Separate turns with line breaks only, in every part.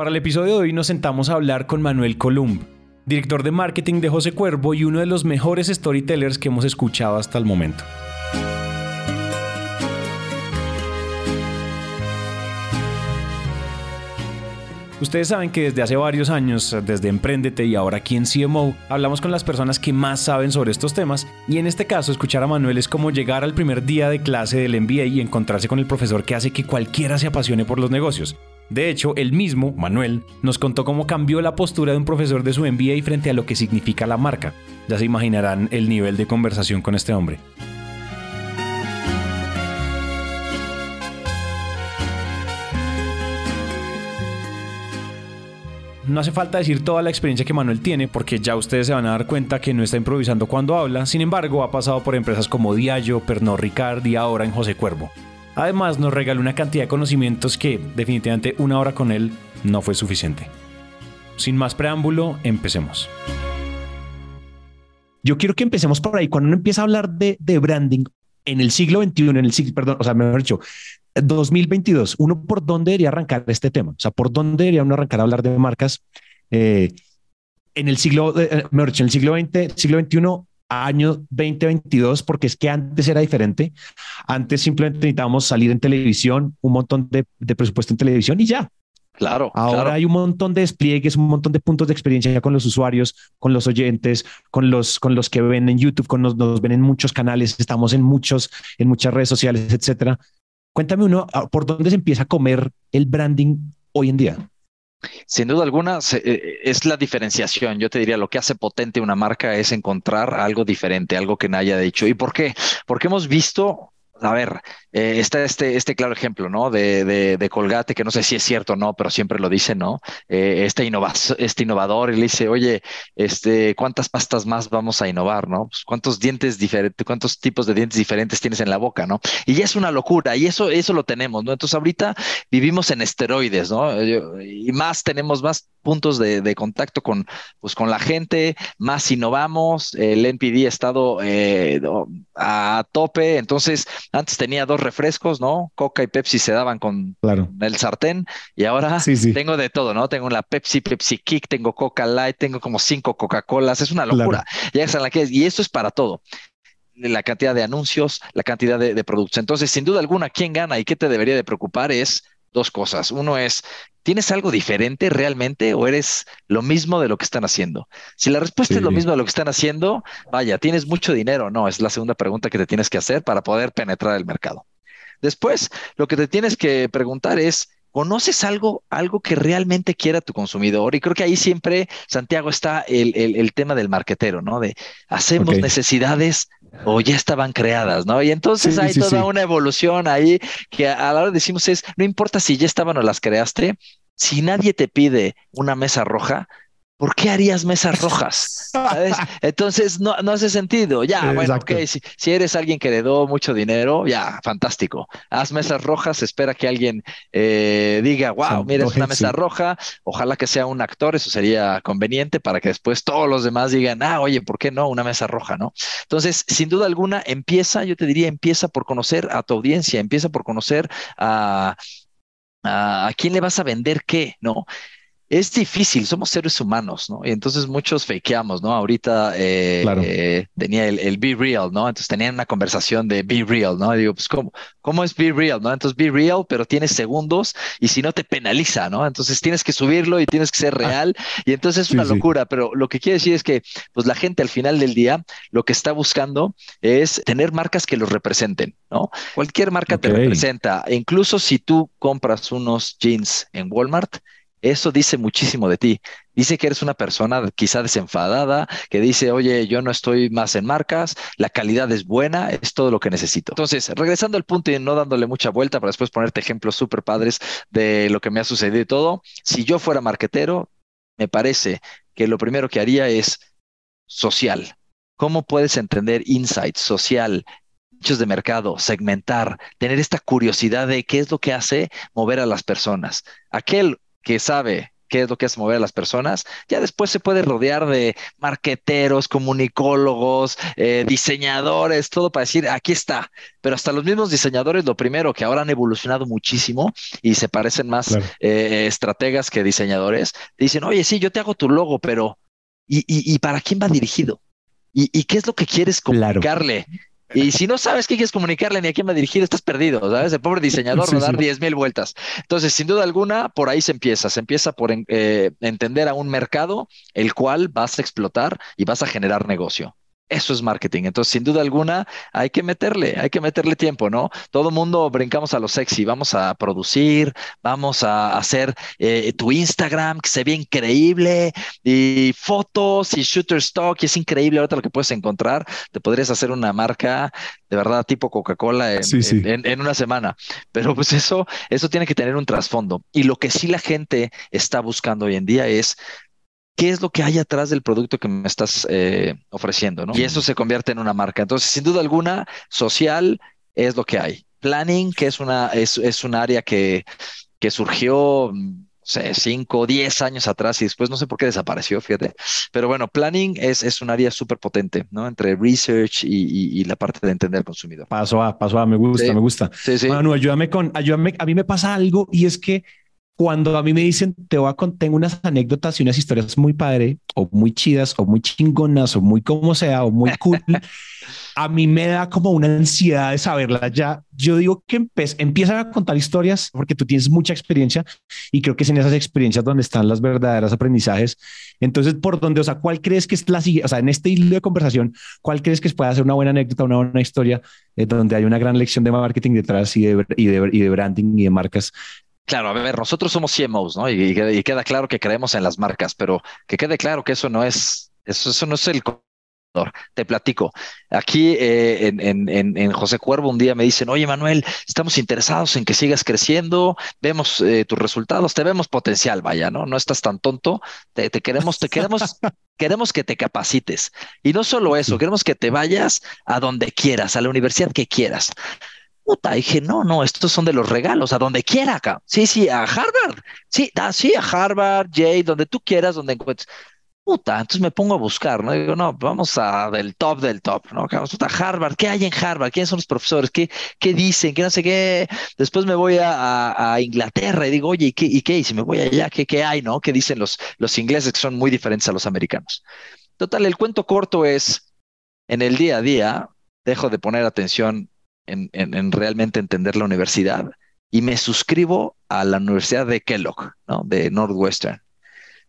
Para el episodio de hoy nos sentamos a hablar con Manuel Columb, director de marketing de José Cuervo y uno de los mejores storytellers que hemos escuchado hasta el momento. Ustedes saben que desde hace varios años, desde Emprendete y ahora aquí en CMO, hablamos con las personas que más saben sobre estos temas y en este caso escuchar a Manuel es como llegar al primer día de clase del MBA y encontrarse con el profesor que hace que cualquiera se apasione por los negocios. De hecho, él mismo, Manuel, nos contó cómo cambió la postura de un profesor de su MBA frente a lo que significa la marca. Ya se imaginarán el nivel de conversación con este hombre. No hace falta decir toda la experiencia que Manuel tiene porque ya ustedes se van a dar cuenta que no está improvisando cuando habla, sin embargo ha pasado por empresas como Diallo, Pernod Ricard y ahora en José Cuervo. Además nos regaló una cantidad de conocimientos que definitivamente una hora con él no fue suficiente. Sin más preámbulo, empecemos. Yo quiero que empecemos por ahí. Cuando uno empieza a hablar de, branding en el siglo XXI, en el siglo, perdón, o sea, mejor dicho, 2022, uno por dónde debería arrancar este tema? O sea, ¿por dónde debería uno arrancar a hablar de marcas? Eh, en el siglo, eh, mejor dicho, en el siglo XX, siglo XXI, año 2022, porque es que antes era diferente. Antes simplemente necesitábamos salir en televisión, un montón de, presupuesto en televisión y ya.
Claro.
Ahora hay un montón de despliegues, un montón de puntos de experiencia con los usuarios, con los oyentes, con los, con los que ven en YouTube, con los, nos ven en muchos canales, estamos en muchos, en muchas redes sociales, etcétera. Cuéntame uno, ah, ¿por dónde se empieza a comer el branding hoy en día?
Sin duda alguna, eh, es la diferenciación. Yo te diría, lo que hace potente una marca es encontrar algo diferente, algo que nadie haya dicho. ¿Y por qué? Porque hemos visto a ver, eh, está este, este claro ejemplo, ¿no? De, de, Colgate, que no sé si es cierto o no, pero siempre lo dice, ¿no? Eh, este, este innovador y le dice, oye, este, ¿cuántas pastas más vamos a innovar, ¿no? Pues, ¿Cuántos dientes diferentes, cuántos tipos de dientes diferentes tienes en la boca, ¿no? Y ya es una locura, y eso, eso lo tenemos, ¿no? Entonces ahorita vivimos en esteroides, ¿no? Y más tenemos más puntos de, de contacto con, pues, con la gente, más innovamos, el NPD ha estado eh, a tope, entonces antes tenía dos refrescos, ¿no? Coca y Pepsi se daban con el sartén y ahora tengo de todo, ¿no? Tengo la Pepsi, Pepsi Kick, tengo Coca Light, tengo como cinco Coca-Colas, es una locura. la que y esto es para todo la cantidad de anuncios, la cantidad de, de, productos. Entonces, sin duda alguna, ¿quién gana y qué te debería de preocupar es dos cosas. Uno es, ¿tienes algo diferente realmente o eres lo mismo de lo que están haciendo? Si la respuesta es lo mismo de lo que están haciendo, vaya, ¿tienes mucho dinero? No, es la segunda pregunta que te tienes que hacer para poder penetrar el mercado. Después, lo que te tienes que preguntar es, ¿conoces algo, algo que realmente quiera tu consumidor? Y creo que ahí siempre, Santiago, está el, el, tema del marquetero, ¿no? De hacemos necesidades o ya estaban creadas, ¿no? Y entonces hay toda una evolución ahí que a la hora decimos es, no importa si ya estaban o las creaste, si nadie te pide una mesa roja, ¿por qué harías mesas rojas? Entonces no, no, hace sentido. Ya, bueno, ok, si, eres alguien que heredó mucho dinero, ya, fantástico. Haz mesas rojas, espera que alguien eh, diga, wow, mira, es una mesa roja. Ojalá que sea un actor, eso sería conveniente para que después todos los demás digan, ah, oye, ¿por qué no? Una mesa roja, ¿no? Entonces, sin duda alguna, empieza, yo te diría, empieza por conocer a tu audiencia, empieza por conocer a, a, a quién le vas a vender qué, ¿no? Es difícil, somos seres humanos, ¿no? Y entonces muchos fakeamos, ¿no? Ahorita eh, eh, tenía el, el, Be Real, ¿no? Entonces tenían una conversación de Be Real, ¿no? Y digo, pues, ¿cómo, ¿cómo es Be Real, ¿no? Entonces Be Real, pero tienes segundos y si no te penaliza, ¿no? Entonces tienes que subirlo y tienes que ser ah. real y entonces es una locura, pero lo que quiere decir es que, pues la gente al final del día lo que está buscando es tener marcas que los representen, ¿no? Cualquier marca te representa, e incluso si tú compras unos jeans en Walmart, eso dice muchísimo de ti. Dice que eres una persona quizá desenfadada, que dice, oye, yo no estoy más en marcas, la calidad es buena, es todo lo que necesito. Entonces, regresando al punto y no dándole mucha vuelta para después ponerte ejemplos súper padres de lo que me ha sucedido y todo, si yo fuera marquetero, me parece que lo primero que haría es social. ¿Cómo puedes entender insight social, nichos de mercado, segmentar, tener esta curiosidad de qué es lo que hace mover a las personas? Aquel que sabe qué es lo que hace mover a las personas, ya después se puede rodear de marqueteros, comunicólogos, eh, diseñadores, todo para decir, aquí está. Pero hasta los mismos diseñadores, lo primero, que ahora han evolucionado muchísimo y se parecen más eh, estrategas que diseñadores, dicen, oye, sí, yo te hago tu logo, pero ¿y, y, para quién va dirigido? ¿Y, ¿Y, qué es lo que quieres comunicarle? Y si no sabes qué quieres comunicarle ni a quién va dirigido, estás perdido, ¿sabes? El pobre diseñador va a dar diez mil vueltas. Entonces, sin duda alguna, por ahí se empieza. Se empieza por eh, entender a un mercado el cual vas a explotar y vas a generar negocio. Eso es marketing. Entonces, sin duda alguna, hay que meterle, hay que meterle tiempo, ¿no? Todo mundo brincamos a lo sexy. Vamos a producir, vamos a hacer eh, tu Instagram que se ve increíble y fotos y shooter stock. Y es increíble ahorita lo que puedes encontrar. Te podrías hacer una marca de verdad tipo Coca-Cola en, en, una semana. Pero pues eso, eso tiene que tener un trasfondo. Y lo que sí la gente está buscando hoy en día es qué es lo que hay atrás del producto que me estás eh, ofreciendo, ¿no? Y eso se convierte en una marca. Entonces, sin duda alguna, social es lo que hay. Planning, que es una, es, es un área que, que surgió no sé, cinco, diez años atrás y después no sé por qué desapareció, fíjate. Pero bueno, planning es, es un área súper potente, ¿no? Entre research y, y, la parte de entender al consumidor.
Paso a, paso a, me gusta, me gusta. Sí, sí. Manu, ayúdame con, ayúdame, a mí me pasa algo y es que cuando a mí me dicen, te voy a contar unas anécdotas y unas historias muy padre, o muy chidas, o muy chingonas, o muy como sea, o muy cool, a mí me da como una ansiedad de saberlas ya. Yo digo que empiezan a contar historias porque tú tienes mucha experiencia y creo que es en esas experiencias donde están las verdaderas aprendizajes. Entonces, por donde, o sea, ¿cuál crees que es la siguiente? O sea, en este hilo de conversación, ¿cuál crees que puede ser una buena anécdota, una buena historia eh, donde hay una gran lección de marketing detrás y de, y de, y de branding y de marcas
Claro, a ver, nosotros somos CMOs, ¿no? Y, queda claro que creemos en las marcas, pero que quede claro que eso no es, eso, eso no es el te platico. Aquí eh, en, en, en, José Cuervo un día me dicen, oye Manuel, estamos interesados en que sigas creciendo, vemos eh, tus resultados, te vemos potencial, vaya, ¿no? No estás tan tonto, te, te queremos, te queremos, queremos que te capacites. Y no solo eso, queremos que te vayas a donde quieras, a la universidad que quieras. Puta, dije, no, no, estos son de los regalos, a donde quiera acá. Sí, sí, a Harvard. Sí, ah, sí, a Harvard, Jay, donde tú quieras, donde encuentres. Puta, entonces me pongo a buscar, ¿no? Digo, no, vamos a del top del top, ¿no? Puta, Harvard, ¿qué hay en Harvard? ¿Quiénes son los profesores? ¿Qué, qué dicen? ¿Qué no sé qué? Después me voy a, Inglaterra y digo, oye, ¿y qué? ¿Y qué? Y si me voy allá, ¿qué, qué hay, no? ¿Qué dicen los, los ingleses que son muy diferentes a los americanos? Total, el cuento corto es, en el día a día, dejo de poner atención en, realmente entender la universidad y me suscribo a la Universidad de Kellogg, ¿no? De Northwestern.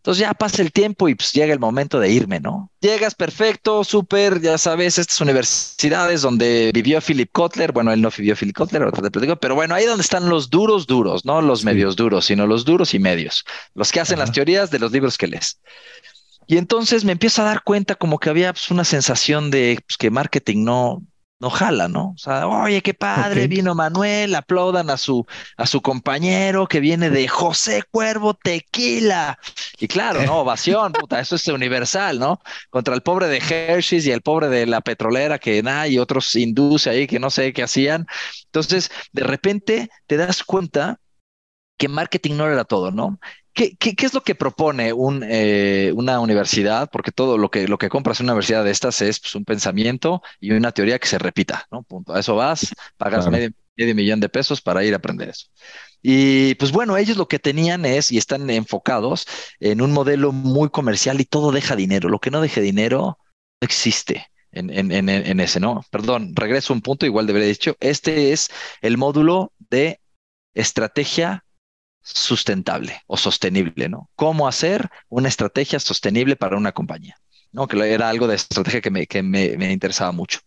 Entonces ya pasa el tiempo y pues llega el momento de irme, ¿no? Llegas perfecto, súper, ya sabes, estas universidades donde vivió Philip Kotler, bueno, él no vivió Philip Kotler, pero bueno, ahí donde están los duros, duros, no los medios duros, sino los duros y medios, los que hacen las teorías de los libros que lees. Y entonces me empiezo a dar cuenta como que había pues, una sensación de pues, que marketing no jala, ¿no? O sea, oye, qué padre, vino Manuel, aplaudan a su, a su compañero que viene de José Cuervo Tequila. Y claro, ¿no? Ovación, puta, eso es universal, ¿no? Contra el pobre de Hershey's y el pobre de la petrolera que nada, y otros induce ahí que no sé qué hacían. Entonces, de repente te das cuenta que marketing no era todo, ¿no? ¿Qué, es lo que propone un, eh, una universidad? Porque todo lo que, lo que compras en una universidad de estas es pues, un pensamiento y una teoría que se repita, ¿no? Punto. A eso vas, pagas medio medio millón de pesos para ir a aprender eso. Y pues bueno, ellos lo que tenían es y están enfocados en un modelo muy comercial y todo deja dinero. Lo que no deje dinero no existe en, en, ese, ¿no? Perdón, regreso a un punto, igual debería dicho. Este es el módulo de estrategia sustentable o sostenible, ¿no? ¿Cómo hacer una estrategia sostenible para una compañía? ¿No? Que era algo de estrategia que me, que me, interesaba mucho.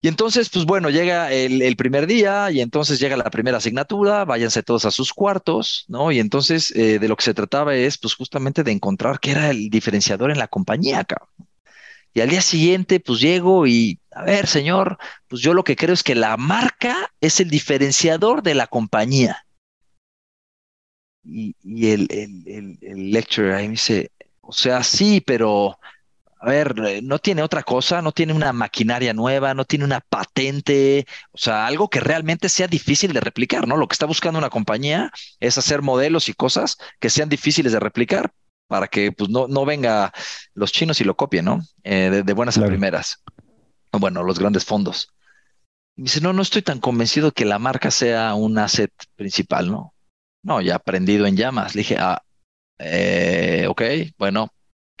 Y entonces, pues bueno, llega el, primer día y entonces llega la primera asignatura, váyanse todos a sus cuartos, ¿no? Y entonces eh, de lo que se trataba es, pues justamente de encontrar qué era el diferenciador en la compañía, cabrón. Y al día siguiente, pues llego y, a ver, señor, pues yo lo que creo es que la marca es el diferenciador de la compañía. Y, y el, el, el, el lecturer ahí me dice, o sea, sí, pero a ver, eh, no tiene otra cosa, no tiene una maquinaria nueva, no tiene una patente, o sea, algo que realmente sea difícil de replicar, ¿no? Lo que está buscando una compañía es hacer modelos y cosas que sean difíciles de replicar para que pues, no, no venga los chinos y lo copien, ¿no? Eh, de, buenas a primeras. Bueno, los grandes fondos. Y dice, no, no estoy tan convencido que la marca sea un asset principal, ¿no? No, ya aprendido en llamas. Le dije, ah, eh, ok, bueno,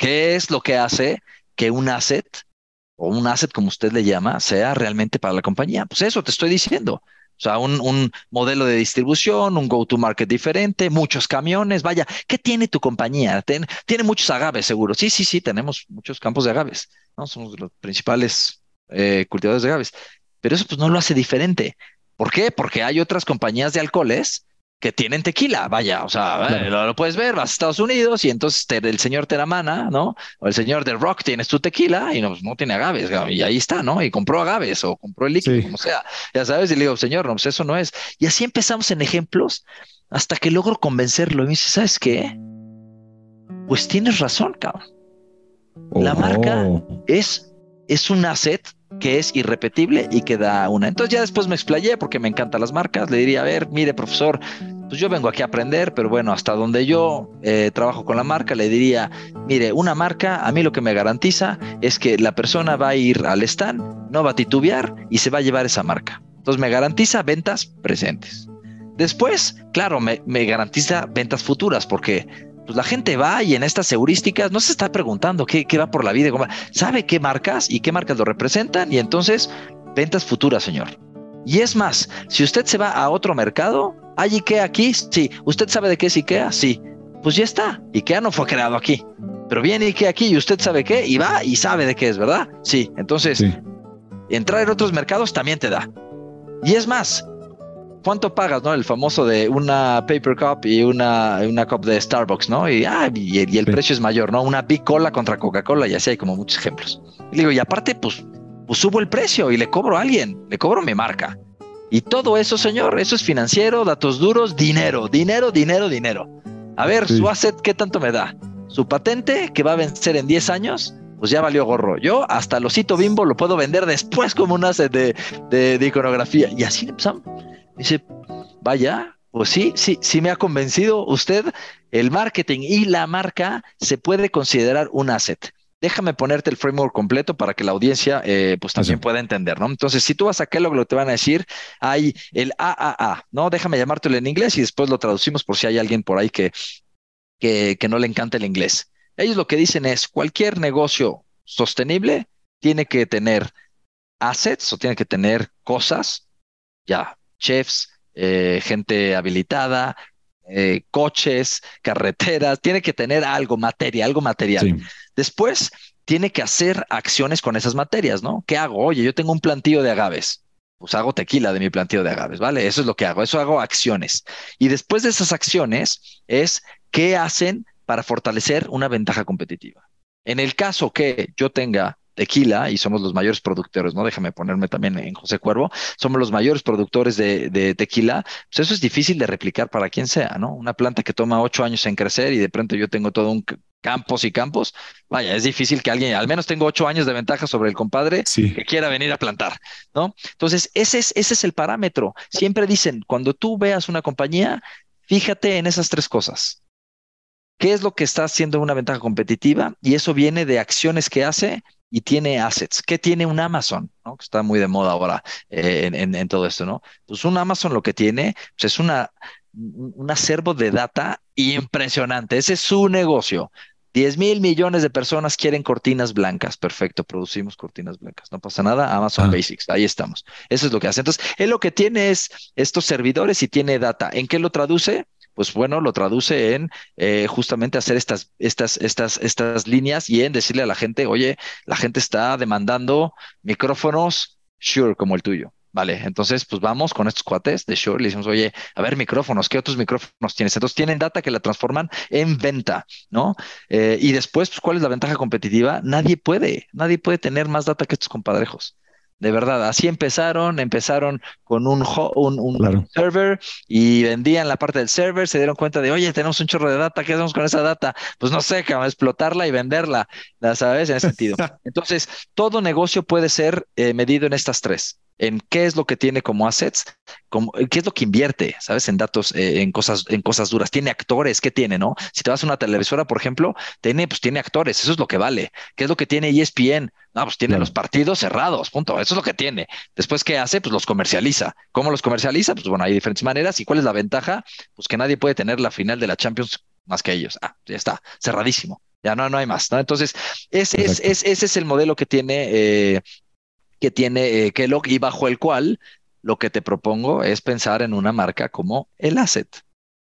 ¿Qué es lo que hace que un asset o un asset como usted le llama sea realmente para la compañía? Pues eso te estoy diciendo. O sea, un, modelo de distribución, un go-to-market diferente, muchos camiones. Vaya, ¿qué tiene tu compañía? tiene muchos agaves, seguro. Sí, sí, sí, tenemos muchos campos de agaves. ¿no? Somos los principales eh, cultivadores de agaves. Pero eso pues no lo hace diferente. ¿Por qué? Porque hay otras compañías de alcoholes que tienen tequila, vaya, o sea, eh, lo, puedes ver, vas a Estados Unidos y entonces el señor Teramana, ¿no? O el señor de Rock tienes tu tequila y no, no tiene agaves, y ahí está, ¿no? Y compró agaves o compró el líquido, como sea, ya sabes, y le digo, señor, no, pues eso no es. Y así empezamos en ejemplos hasta que logro convencerlo y me dice, ¿sabes qué? Pues tienes razón, cabrón. La marca oh. es, es un asset que es irrepetible y que da una. Entonces ya después me explayé porque me encantan las marcas. Le diría, a ver, mire, profesor, pues yo vengo aquí a aprender, pero bueno, hasta donde yo eh, trabajo con la marca, le diría, mire, una marca, a mí lo que me garantiza es que la persona va a ir al stand, no va a titubear y se va a llevar esa marca. Entonces me garantiza ventas presentes. Después, claro, me, me garantiza ventas futuras porque pues la gente va y en estas heurísticas no se está preguntando qué, qué va por la vida, sabe qué marcas y qué marcas lo representan y entonces ventas futuras, señor. Y es más, si usted se va a otro mercado, ¿hay IKEA aquí? Sí. ¿Usted sabe de qué es IKEA? Sí. Pues ya está. IKEA no fue creado aquí. Pero viene IKEA aquí y usted sabe qué y va y sabe de qué es, ¿verdad? Sí. Entonces, entrar en otros mercados también te da. Y es más, ¿cuánto pagas, no? El famoso de una paper cup y una, una cup de Starbucks, ¿no? Y, ah, y, el precio es mayor, ¿no? Una Big Cola contra Coca-Cola y así hay como muchos ejemplos. Y digo, y aparte, pues, pues subo el precio y le cobro a alguien, le cobro mi marca. Y todo eso, señor, eso es financiero, datos duros, dinero, dinero, dinero, dinero. A ver, su asset, ¿qué tanto me da? Su patente, que va a vencer en 10 años, pues ya valió gorro. Yo hasta el osito bimbo lo puedo vender después como un asset de, de, de iconografía. Y así empezamos. Dice, vaya, pues sí, sí, sí me ha convencido usted, el marketing y la marca se puede considerar un asset. Déjame ponerte el framework completo para que la audiencia eh, pues también pueda entender, ¿no? Entonces, si tú vas a Kellogg, lo que te van a decir, hay el AAA, ¿no? Déjame llamártelo en inglés y después lo traducimos por si hay alguien por ahí que, que, que no le encanta el inglés. Ellos lo que dicen es, cualquier negocio sostenible tiene que tener assets o tiene que tener cosas, ya, chefs, eh, gente habilitada, eh, coches, carreteras, tiene que tener algo, materia, algo material. Después, tiene que hacer acciones con esas materias, ¿no? ¿Qué hago? Oye, yo tengo un plantillo de agaves. Pues hago tequila de mi plantillo de agaves, ¿vale? Eso es lo que hago, eso hago acciones. Y después de esas acciones es qué hacen para fortalecer una ventaja competitiva. En el caso que yo tenga tequila y somos los mayores productores, ¿no? Déjame ponerme también en José Cuervo, somos los mayores productores de, tequila, pues eso es difícil de replicar para quien sea, ¿no? Una planta que toma ocho años en crecer y de pronto yo tengo todo un campos y campos, vaya, es difícil que alguien, al menos tengo ocho años de ventaja sobre el compadre que quiera venir a plantar, ¿no? Entonces, ese es, ese es el parámetro. Siempre dicen, cuando tú veas una compañía, fíjate en esas tres cosas. ¿Qué es lo que está haciendo una ventaja competitiva? Y eso viene de acciones que hace y tiene assets. ¿Qué tiene un Amazon? ¿no? Que está muy de moda ahora eh, en, todo esto, ¿no? Pues un Amazon lo que tiene pues es una, un acervo de data impresionante. Ese es su negocio. 10 mil millones de personas quieren cortinas blancas. Perfecto, producimos cortinas blancas. No pasa nada. Amazon ah. Basics, ahí estamos. Eso es lo que hace. Entonces, él lo que tiene es estos servidores y tiene data. ¿En qué lo traduce? Pues bueno, lo traduce en eh, justamente hacer estas, estas, estas, estas líneas y en decirle a la gente, oye, la gente está demandando micrófonos Sure como el tuyo. Vale, entonces pues vamos con estos cuates de Shure, le decimos, oye, a ver, micrófonos, ¿qué otros micrófonos tienes? Entonces tienen data que la transforman en venta, ¿no? Eh, y después, pues, ¿cuál es la ventaja competitiva? Nadie puede, nadie puede tener más data que estos compadrejos. De verdad, así empezaron, empezaron con un, un, server y vendían la parte del server, se dieron cuenta de, oye, tenemos un chorro de data, ¿qué hacemos con esa data? Pues no sé, que explotarla y venderla, ¿la sabes? En ese sentido. Entonces, todo negocio puede ser eh, medido en estas tres en qué es lo que tiene como assets, como, qué es lo que invierte, ¿sabes? En datos, eh, en cosas, en cosas duras. Tiene actores, ¿qué tiene, no? Si te vas a una televisora, por ejemplo, tiene, pues tiene actores, eso es lo que vale. ¿Qué es lo que tiene ESPN? No, pues tiene los partidos cerrados, punto. Eso es lo que tiene. Después, ¿qué hace? Pues los comercializa. ¿Cómo los comercializa? Pues bueno, hay diferentes maneras. ¿Y cuál es la ventaja? Pues que nadie puede tener la final de la Champions más que ellos. Ah, ya está, cerradísimo. Ya no, no hay más, ¿no? Entonces, ese es, ese es el modelo que tiene eh, que tiene eh, Kellogg y bajo el cual lo que te propongo es pensar en una marca como el asset.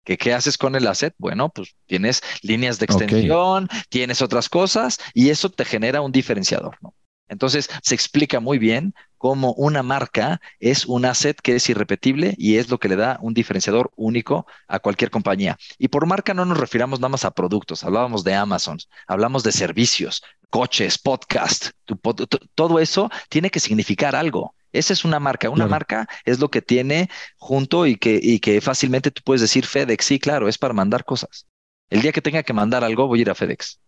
¿Que ¿Qué haces con el asset? Bueno, pues tienes líneas de extensión, tienes otras cosas y eso te genera un diferenciador, ¿no? Entonces, se explica muy bien cómo una marca es un asset que es irrepetible y es lo que le da un diferenciador único a cualquier compañía. Y por marca no nos refiramos nada más a productos, hablábamos de Amazon, hablamos de servicios, coches, podcast, todo eso tiene que significar algo. Esa es una marca. Una marca es lo que tiene junto y que, y que fácilmente tú puedes decir FedEx. Sí, claro, es para mandar cosas. El día que tenga que mandar algo, voy a ir a FedEx.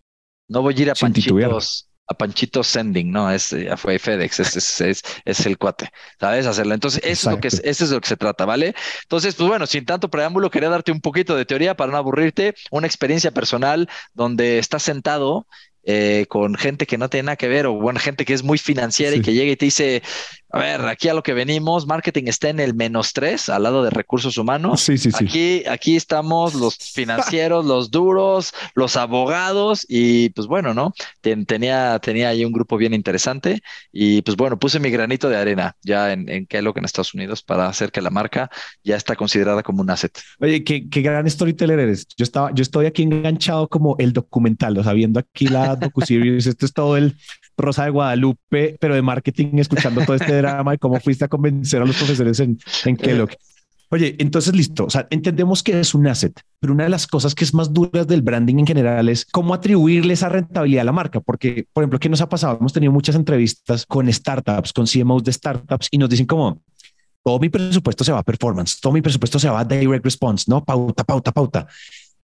No voy a ir a Panchitos a Panchito Sending, ¿no? Es, ya fue FedEx, es, es, es, el cuate, ¿sabes? Hacerlo. Entonces, eso es, lo que es, eso es de lo que se trata, ¿vale? Entonces, pues bueno, sin tanto preámbulo, quería darte un poquito de teoría para no aburrirte, una experiencia personal donde estás sentado eh, con gente que no tiene nada que ver o bueno, gente que es muy financiera y que llega y te dice, a ver, aquí a lo que venimos, marketing está en el menos tres al lado de recursos humanos.
Sí, sí, sí.
Aquí, aquí estamos los financieros, los duros, los abogados y pues bueno, ¿no? tenía, tenía ahí un grupo bien interesante y pues bueno, puse mi granito de arena ya en, en Kellogg en Estados Unidos para hacer que la marca ya está considerada como un asset.
Oye, qué, qué gran storyteller eres. Yo estaba, yo estoy aquí enganchado como el documental, o sea, viendo aquí la docu-series. Esto es todo el Rosa de Guadalupe, pero de marketing, escuchando todo este drama de cómo fuiste a convencer a los profesores en, en Kellogg. Oye, entonces listo. O sea, entendemos que es un asset, pero una de las cosas que es más duras del branding en general es cómo atribuirle esa rentabilidad a la marca. Porque, por ejemplo, ¿qué nos ha pasado? Hemos tenido muchas entrevistas con startups, con CMOs de startups y nos dicen como todo mi presupuesto se va a performance, todo mi presupuesto se va a direct response, no pauta, pauta, pauta.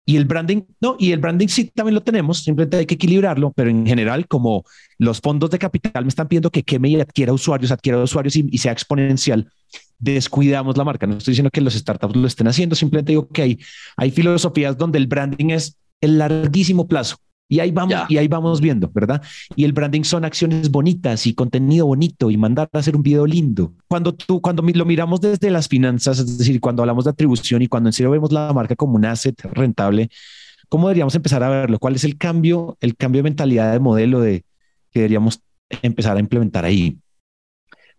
Y el branding, no, y el branding sí también lo tenemos, simplemente hay que equilibrarlo, pero en general, como los fondos de capital me están pidiendo que queme y adquiera usuarios, adquiera usuarios y, sea exponencial, descuidamos la marca. No estoy diciendo que los startups lo estén haciendo, simplemente digo que hay, hay filosofías donde el branding es el larguísimo plazo. Y ahí vamos, y ahí vamos viendo, ¿verdad? Y el branding son acciones bonitas y contenido bonito y mandar a hacer un video lindo. Cuando tú, cuando lo miramos desde las finanzas, es decir, cuando hablamos de atribución y cuando en serio vemos la marca como un asset rentable, ¿cómo deberíamos empezar a verlo? ¿Cuál es el cambio, el cambio de mentalidad de modelo de que deberíamos empezar a implementar ahí?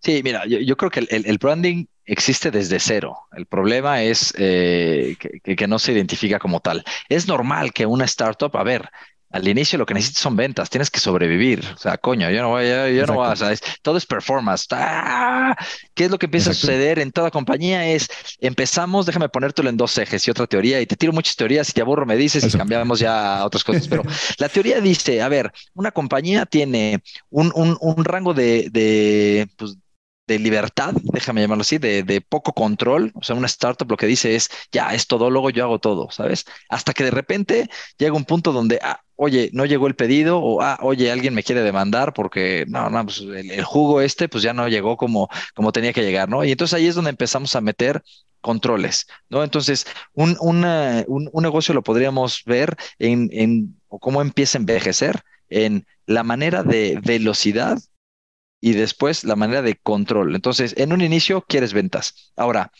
Sí, mira, yo, creo que el, branding existe desde cero. El problema es eh, que, que, no se identifica como tal. Es normal que una startup, a ver, al inicio lo que necesitas son ventas, tienes que sobrevivir. O sea, coño, yo no voy, yo, no voy, o sea, todo es performance. ¡Ah! ¿Qué es lo que empieza a suceder en toda compañía? Es empezamos, déjame ponértelo en dos ejes y otra teoría, y te tiro muchas teorías, y te aburro, me dices y cambiamos ya a otras cosas. Pero la teoría dice: a ver, una compañía tiene un, un, un rango de, de pues, de libertad, déjame llamarlo así, de, de, poco control. O sea, una startup lo que dice es, ya, es todo, luego yo hago todo, ¿sabes? Hasta que de repente llega un punto donde, ah, oye, no llegó el pedido, o, ah, oye, alguien me quiere demandar porque, no, no, pues el, jugo este, pues ya no llegó como, como tenía que llegar, ¿no? Y entonces ahí es donde empezamos a meter controles, ¿no? Entonces, un, un, un negocio lo podríamos ver en, en, o cómo empieza a envejecer en la manera de velocidad y después la manera de control. Entonces, en un inicio quieres ventas. Ahora,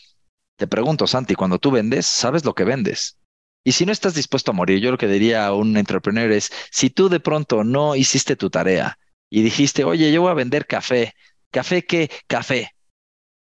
te pregunto, Santi, cuando tú vendes, ¿sabes lo que vendes? Y si no estás dispuesto a morir, yo lo que diría a un entrepreneur es, si tú de pronto no hiciste tu tarea y dijiste, oye, yo voy a vender café, ¿café qué? Café.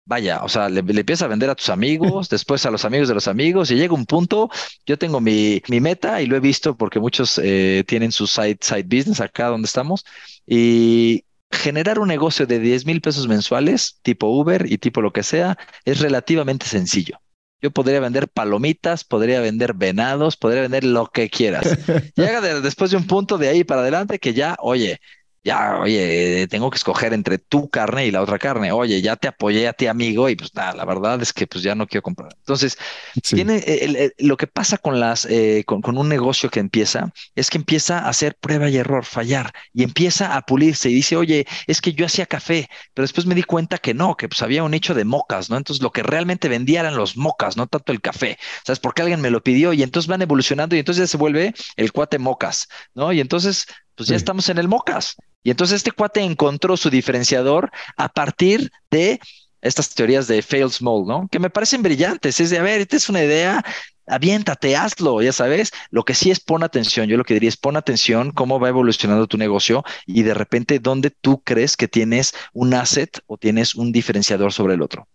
Vaya, o sea, le, empiezas a vender a tus amigos, después a los amigos de los amigos, y llega un punto, yo tengo mi, mi meta y lo he visto porque muchos eh, tienen su side, side business acá donde estamos, y generar un negocio de 10 mil pesos mensuales, tipo Uber y tipo lo que sea, es relativamente sencillo. Yo podría vender palomitas, podría vender venados, podría vender lo que quieras. Llega después de un punto de ahí para adelante que ya, oye, ya, oye, tengo que escoger entre tu carne y la otra carne. Oye, ya te apoyé a ti, amigo, y pues nada, la verdad es que pues ya no quiero comprar. Entonces, tiene lo que pasa con las, eh, con, un negocio que empieza, es que empieza a hacer prueba y error, fallar, y empieza a pulirse y dice, oye, es que yo hacía café, pero después me di cuenta que no, que pues había un hecho de mocas, ¿no? Entonces, lo que realmente vendía eran los mocas, no tanto el café. ¿Sabes? Porque alguien me lo pidió y entonces van evolucionando y entonces ya se vuelve el cuate mocas, ¿no? Y entonces, pues ya estamos en el mocas. Y entonces este cuate encontró su diferenciador a partir de estas teorías de fail small, ¿no? Que me parecen brillantes. Es de, a ver, esta es una idea, aviéntate, hazlo, ya sabes. Lo que sí es pon atención. Yo lo que diría es pon atención cómo va evolucionando tu negocio y de repente dónde tú crees que tienes un asset o tienes un diferenciador sobre el otro.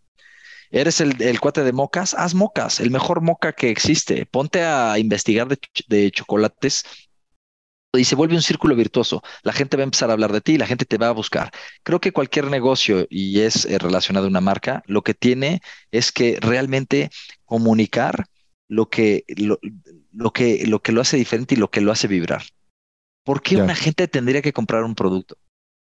Eres el, cuate de mocas, haz mocas, el mejor moca que existe. Ponte a investigar de, de chocolates y se vuelve un círculo virtuoso. La gente va a empezar a hablar de ti, la gente te va a buscar. Creo que cualquier negocio, y es eh, relacionado a una marca, lo que tiene es que realmente comunicar lo que lo, que, lo que lo hace diferente y lo que lo hace vibrar. ¿Por qué una gente tendría que comprar un producto?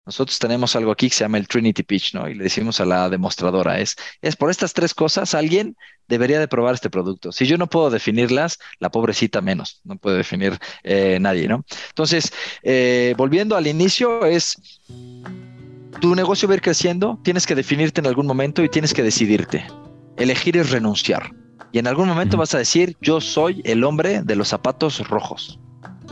Nosotros tenemos algo aquí que se llama el Trinity Pitch, ¿no? Y le decimos a la demostradora, es, es por estas tres cosas, alguien debería de probar este producto. Si yo no puedo definirlas, la pobrecita menos, no puede definir eh, nadie, ¿no? Entonces, eh, volviendo al inicio, es tu negocio va a ir creciendo, tienes que definirte en algún momento y tienes que decidirte. Elegir es renunciar. Y en algún momento vas a decir, yo soy el hombre de los zapatos rojos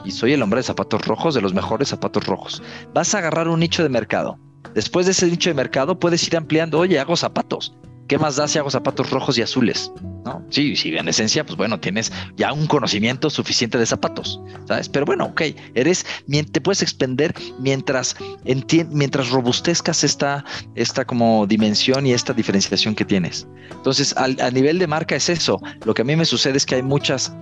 y soy el hombre de zapatos rojos, de los mejores zapatos rojos. Vas a agarrar un nicho de mercado. Después de ese nicho de mercado puedes ir ampliando, oye, hago zapatos. ¿Qué más da si hago zapatos rojos y azules? ¿No? Sí, sí, en esencia, pues bueno, tienes ya un conocimiento suficiente de zapatos, ¿sabes? Pero bueno, ok, eres, te puedes expender mientras, mientras robustezcas esta, esta como dimensión y esta diferenciación que tienes. Entonces, a nivel de marca es eso. Lo que a mí me sucede es que hay muchas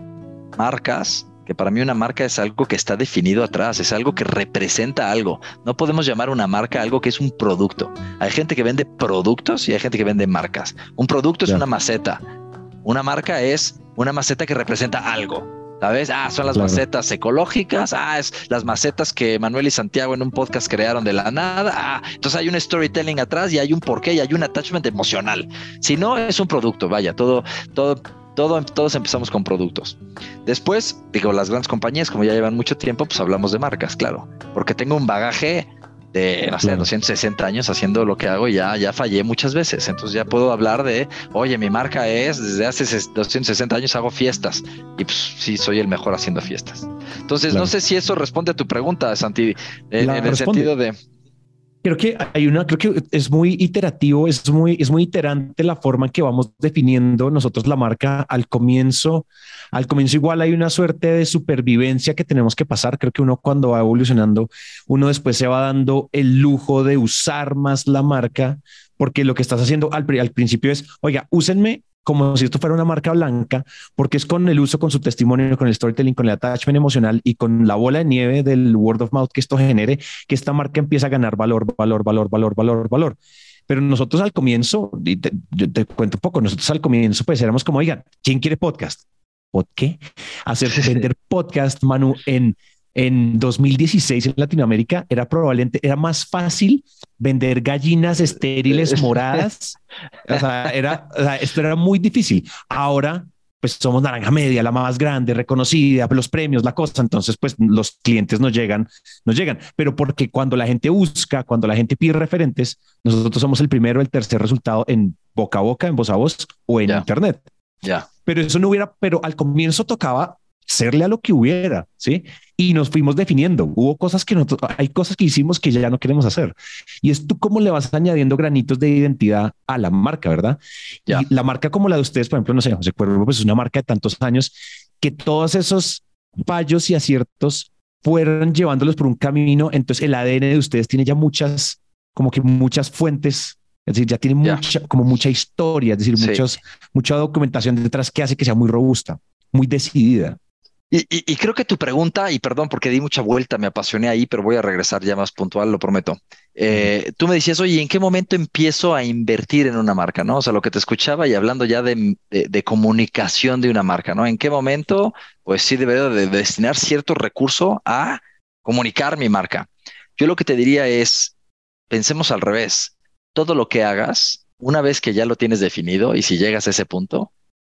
marcas que para mí una marca es algo que está definido atrás, es algo que representa algo. No podemos llamar una marca algo que es un producto. Hay gente que vende productos y hay gente que vende marcas. Un producto es una maceta. Una marca es una maceta que representa algo. ¿Sabes? Ah, son las macetas ecológicas. Ah, es las macetas que Manuel y Santiago en un podcast crearon de la nada. Ah, entonces hay un storytelling atrás y hay un porqué y hay un attachment emocional. Si no, es un producto. Vaya, todo, todo todos empezamos con productos. Después, digo, las grandes compañías, como ya llevan mucho tiempo, pues hablamos de marcas, claro, porque tengo un bagaje de, no sé, 260 años haciendo lo que hago y ya, ya fallé muchas veces. Entonces ya puedo hablar de, oye, mi marca es, desde hace 260 años hago fiestas y pues sí, soy el mejor haciendo fiestas. Entonces, no sé si eso responde a tu pregunta, Santi, en el sentido de...
Creo que hay una, creo que es muy iterativo, es muy, es muy iterante la forma en que vamos definiendo nosotros la marca al comienzo. Al comienzo igual hay una suerte de supervivencia que tenemos que pasar. Creo que uno cuando va evolucionando, uno después se va dando el lujo de usar más la marca, porque lo que estás haciendo al, al principio es, oiga, úsenme como si esto fuera una marca blanca, porque es con el uso, con su testimonio, con el storytelling, con el attachment emocional y con la bola de nieve del word of mouth que esto genere, que esta marca empieza a ganar valor, valor, valor, valor, valor, valor. Pero nosotros al comienzo, y te, yo te cuento un poco, nosotros al comienzo pues éramos como, oigan, ¿quién quiere podcast? ¿Pod qué? Hacer vender podcast, Manu, en en 2016 en Latinoamérica era probablemente era más fácil vender gallinas estériles moradas. o sea, era, esto era muy difícil. Ahora, pues somos naranja media, la más grande, reconocida, los premios, la cosa. Entonces, pues los clientes nos llegan, nos llegan. Pero porque cuando la gente busca, cuando la gente pide referentes, nosotros somos el primero, el tercer resultado en boca a boca, en voz a voz o en internet.
Ya.
Pero eso no hubiera, pero al comienzo tocaba serle a lo que hubiera, ¿sí? Y nos fuimos definiendo. Hubo cosas que nosotros, hay cosas que hicimos que ya no queremos hacer. Y es tú cómo le vas añadiendo granitos de identidad a la marca, ¿verdad? Y la marca como la de ustedes, por ejemplo, no sé, José Cuervo, pues es una marca de tantos años que todos esos fallos y aciertos fueron llevándolos por un camino. Entonces el ADN de ustedes tiene ya muchas, como que muchas fuentes es decir, ya tiene mucha, como mucha historia, es decir, muchos, mucha documentación detrás que hace que sea muy robusta, muy decidida.
Y, creo que tu pregunta, y perdón porque di mucha vuelta, me apasioné ahí, pero voy a regresar ya más puntual, lo prometo. Eh, tú me decías, oye, ¿en qué momento empiezo a invertir en una marca? ¿No? O sea, lo que te escuchaba y hablando ya de, comunicación de una marca, ¿no? ¿En qué momento, pues sí, debería de destinar cierto recurso a comunicar mi marca? Yo lo que te diría es, pensemos al revés. Todo lo que hagas, una vez que ya lo tienes definido y si llegas a ese punto,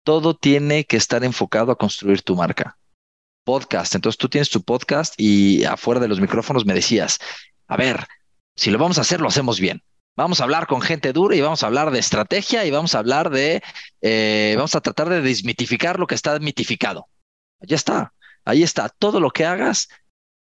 todo tiene que estar enfocado a construir tu marca podcast. Entonces tú tienes tu podcast y afuera de los micrófonos me decías, a ver, si lo vamos a hacer, lo hacemos bien. Vamos a hablar con gente dura y vamos a hablar de estrategia y vamos a hablar de, eh, vamos a tratar de desmitificar lo que está mitificado. Ya está, ahí está. Todo lo que hagas,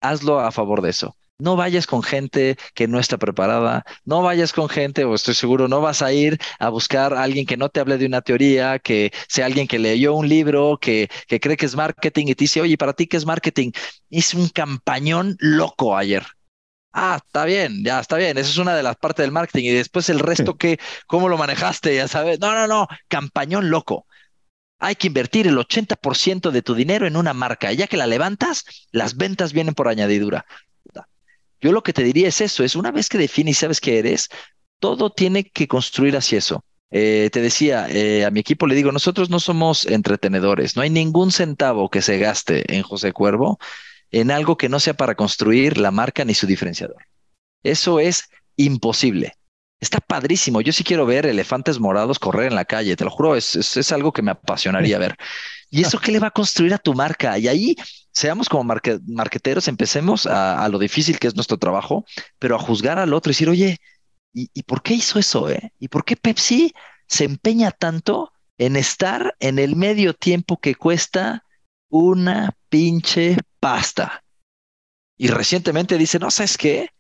hazlo a favor de eso. No vayas con gente que no está preparada, no vayas con gente, o estoy seguro, no vas a ir a buscar a alguien que no te hable de una teoría, que sea alguien que leyó un libro, que, que cree que es marketing y te dice, oye, ¿para ti qué es marketing? Hice un campañón loco ayer. Ah, está bien, ya está bien. Esa es una de las partes del marketing. Y después el resto, que, ¿cómo lo manejaste? Ya sabes. No, no, no. Campañón loco. Hay que invertir el 80% de tu dinero en una marca. Ya que la levantas, las ventas vienen por añadidura. Yo lo que te diría es eso, es una vez que defines y sabes qué eres, todo tiene que construir hacia eso. Eh, te decía, eh, a mi equipo le digo, nosotros no somos entretenedores, no hay ningún centavo que se gaste en José Cuervo en algo que no sea para construir la marca ni su diferenciador. Eso es imposible. Está padrísimo. Yo sí quiero ver elefantes morados correr en la calle, te lo juro, es, es algo que me apasionaría ver. ¿Y eso qué le va a construir a tu marca? Y ahí seamos como marqueteros, empecemos a, lo difícil que es nuestro trabajo, pero a juzgar al otro y decir, oye, ¿y, por qué hizo eso? Eh? ¿Y por qué Pepsi se empeña tanto en estar en el medio tiempo que cuesta una pinche pasta? Y recientemente dice, no, ¿sabes qué?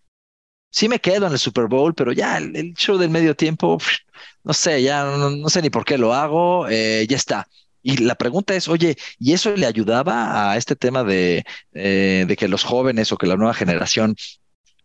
Sí me quedo en el Super Bowl, pero ya el, show del medio tiempo, no sé, ya no, sé ni por qué lo hago, eh, ya está. Y la pregunta es, oye, ¿y eso le ayudaba a este tema de, eh, que los jóvenes o que la nueva generación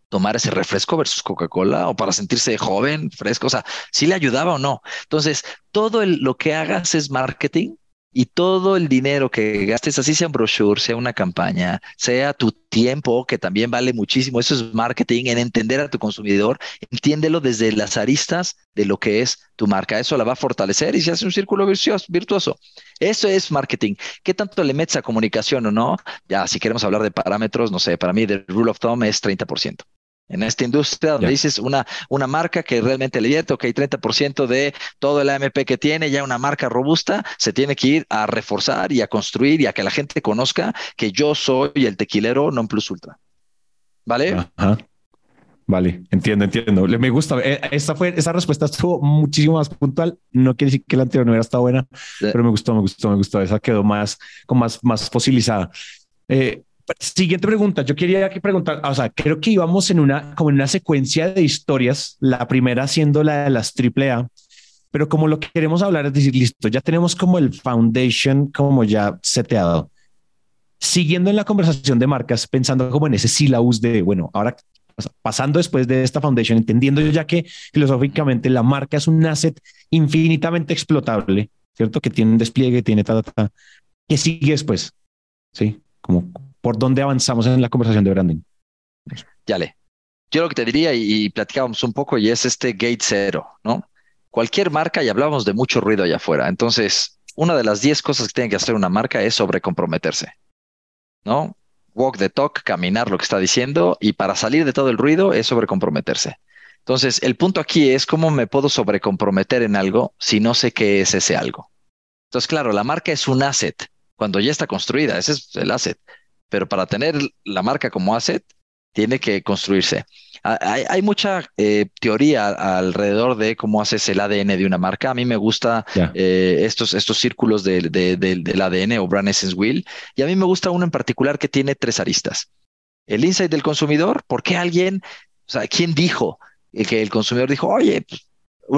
tomar ese refresco versus Coca-Cola o para sentirse joven, fresco, o sea, si le ayudaba o no. Entonces, todo lo que hagas es marketing y todo el dinero que gastes, así sea un brochure, sea una campaña, sea tu tiempo, que también vale muchísimo, eso es marketing, en entender a tu consumidor, entiéndelo desde las aristas de lo que es tu marca. Eso la va a fortalecer y se hace un círculo virtuoso. Eso es marketing. ¿Qué tanto le metes a comunicación o no? Ya, si queremos hablar de parámetros, no sé, para mí el rule of thumb es 30% en esta industria donde dices una, una marca que realmente le divierte, ok, 30% de todo el AMP que tiene, ya una marca robusta, se tiene que ir a reforzar y a construir y a que la gente conozca que yo soy el tequilero non plus ultra. ¿Vale?
Vale, entiendo, entiendo. Me gusta. Eh, esta fue, esa respuesta estuvo muchísimo más puntual. No quiere decir que la anterior no era estado buena, pero me gustó, me gustó, me gustó. Esa quedó más, con más, más fosilizada. Eh, Siguiente pregunta. Yo quería que preguntar, o sea, creo que íbamos en una, como en una secuencia de historias, la primera siendo la de las AAA, pero como lo que queremos hablar es decir, listo, ya tenemos como el foundation como ya seteado. Siguiendo en la conversación de marcas, pensando como en ese sílabus de, bueno, ahora pasando después de esta foundation, entendiendo ya que filosóficamente la marca es un asset infinitamente explotable, ¿cierto? Que tiene un despliegue, tiene ta, ta, ta. ¿Qué sigue después? Sí, como por dónde avanzamos en la conversación de branding.
Ya le. Yo lo que te diría, y, platicábamos un poco, y es este gate cero, ¿no? Cualquier marca, y hablábamos de mucho ruido allá afuera. Entonces, una de las 10 cosas que tiene que hacer una marca es sobrecomprometerse, ¿no? Walk the talk, caminar lo que está diciendo, y para salir de todo el ruido es sobrecomprometerse. Entonces, el punto aquí es cómo me puedo sobrecomprometer en algo si no sé qué es ese algo. Entonces, claro, la marca es un asset cuando ya está construida, ese es el asset. Pero para tener la marca como asset, tiene que construirse. Hay, mucha eh, teoría alrededor de cómo haces el ADN de una marca. A mí me gusta eh, estos, estos círculos del ADN o Brand Essence Wheel. Y a mí me gusta uno en particular que tiene tres aristas. El insight del consumidor, ¿por qué alguien, o sea, quién dijo que el consumidor dijo, oye, pues,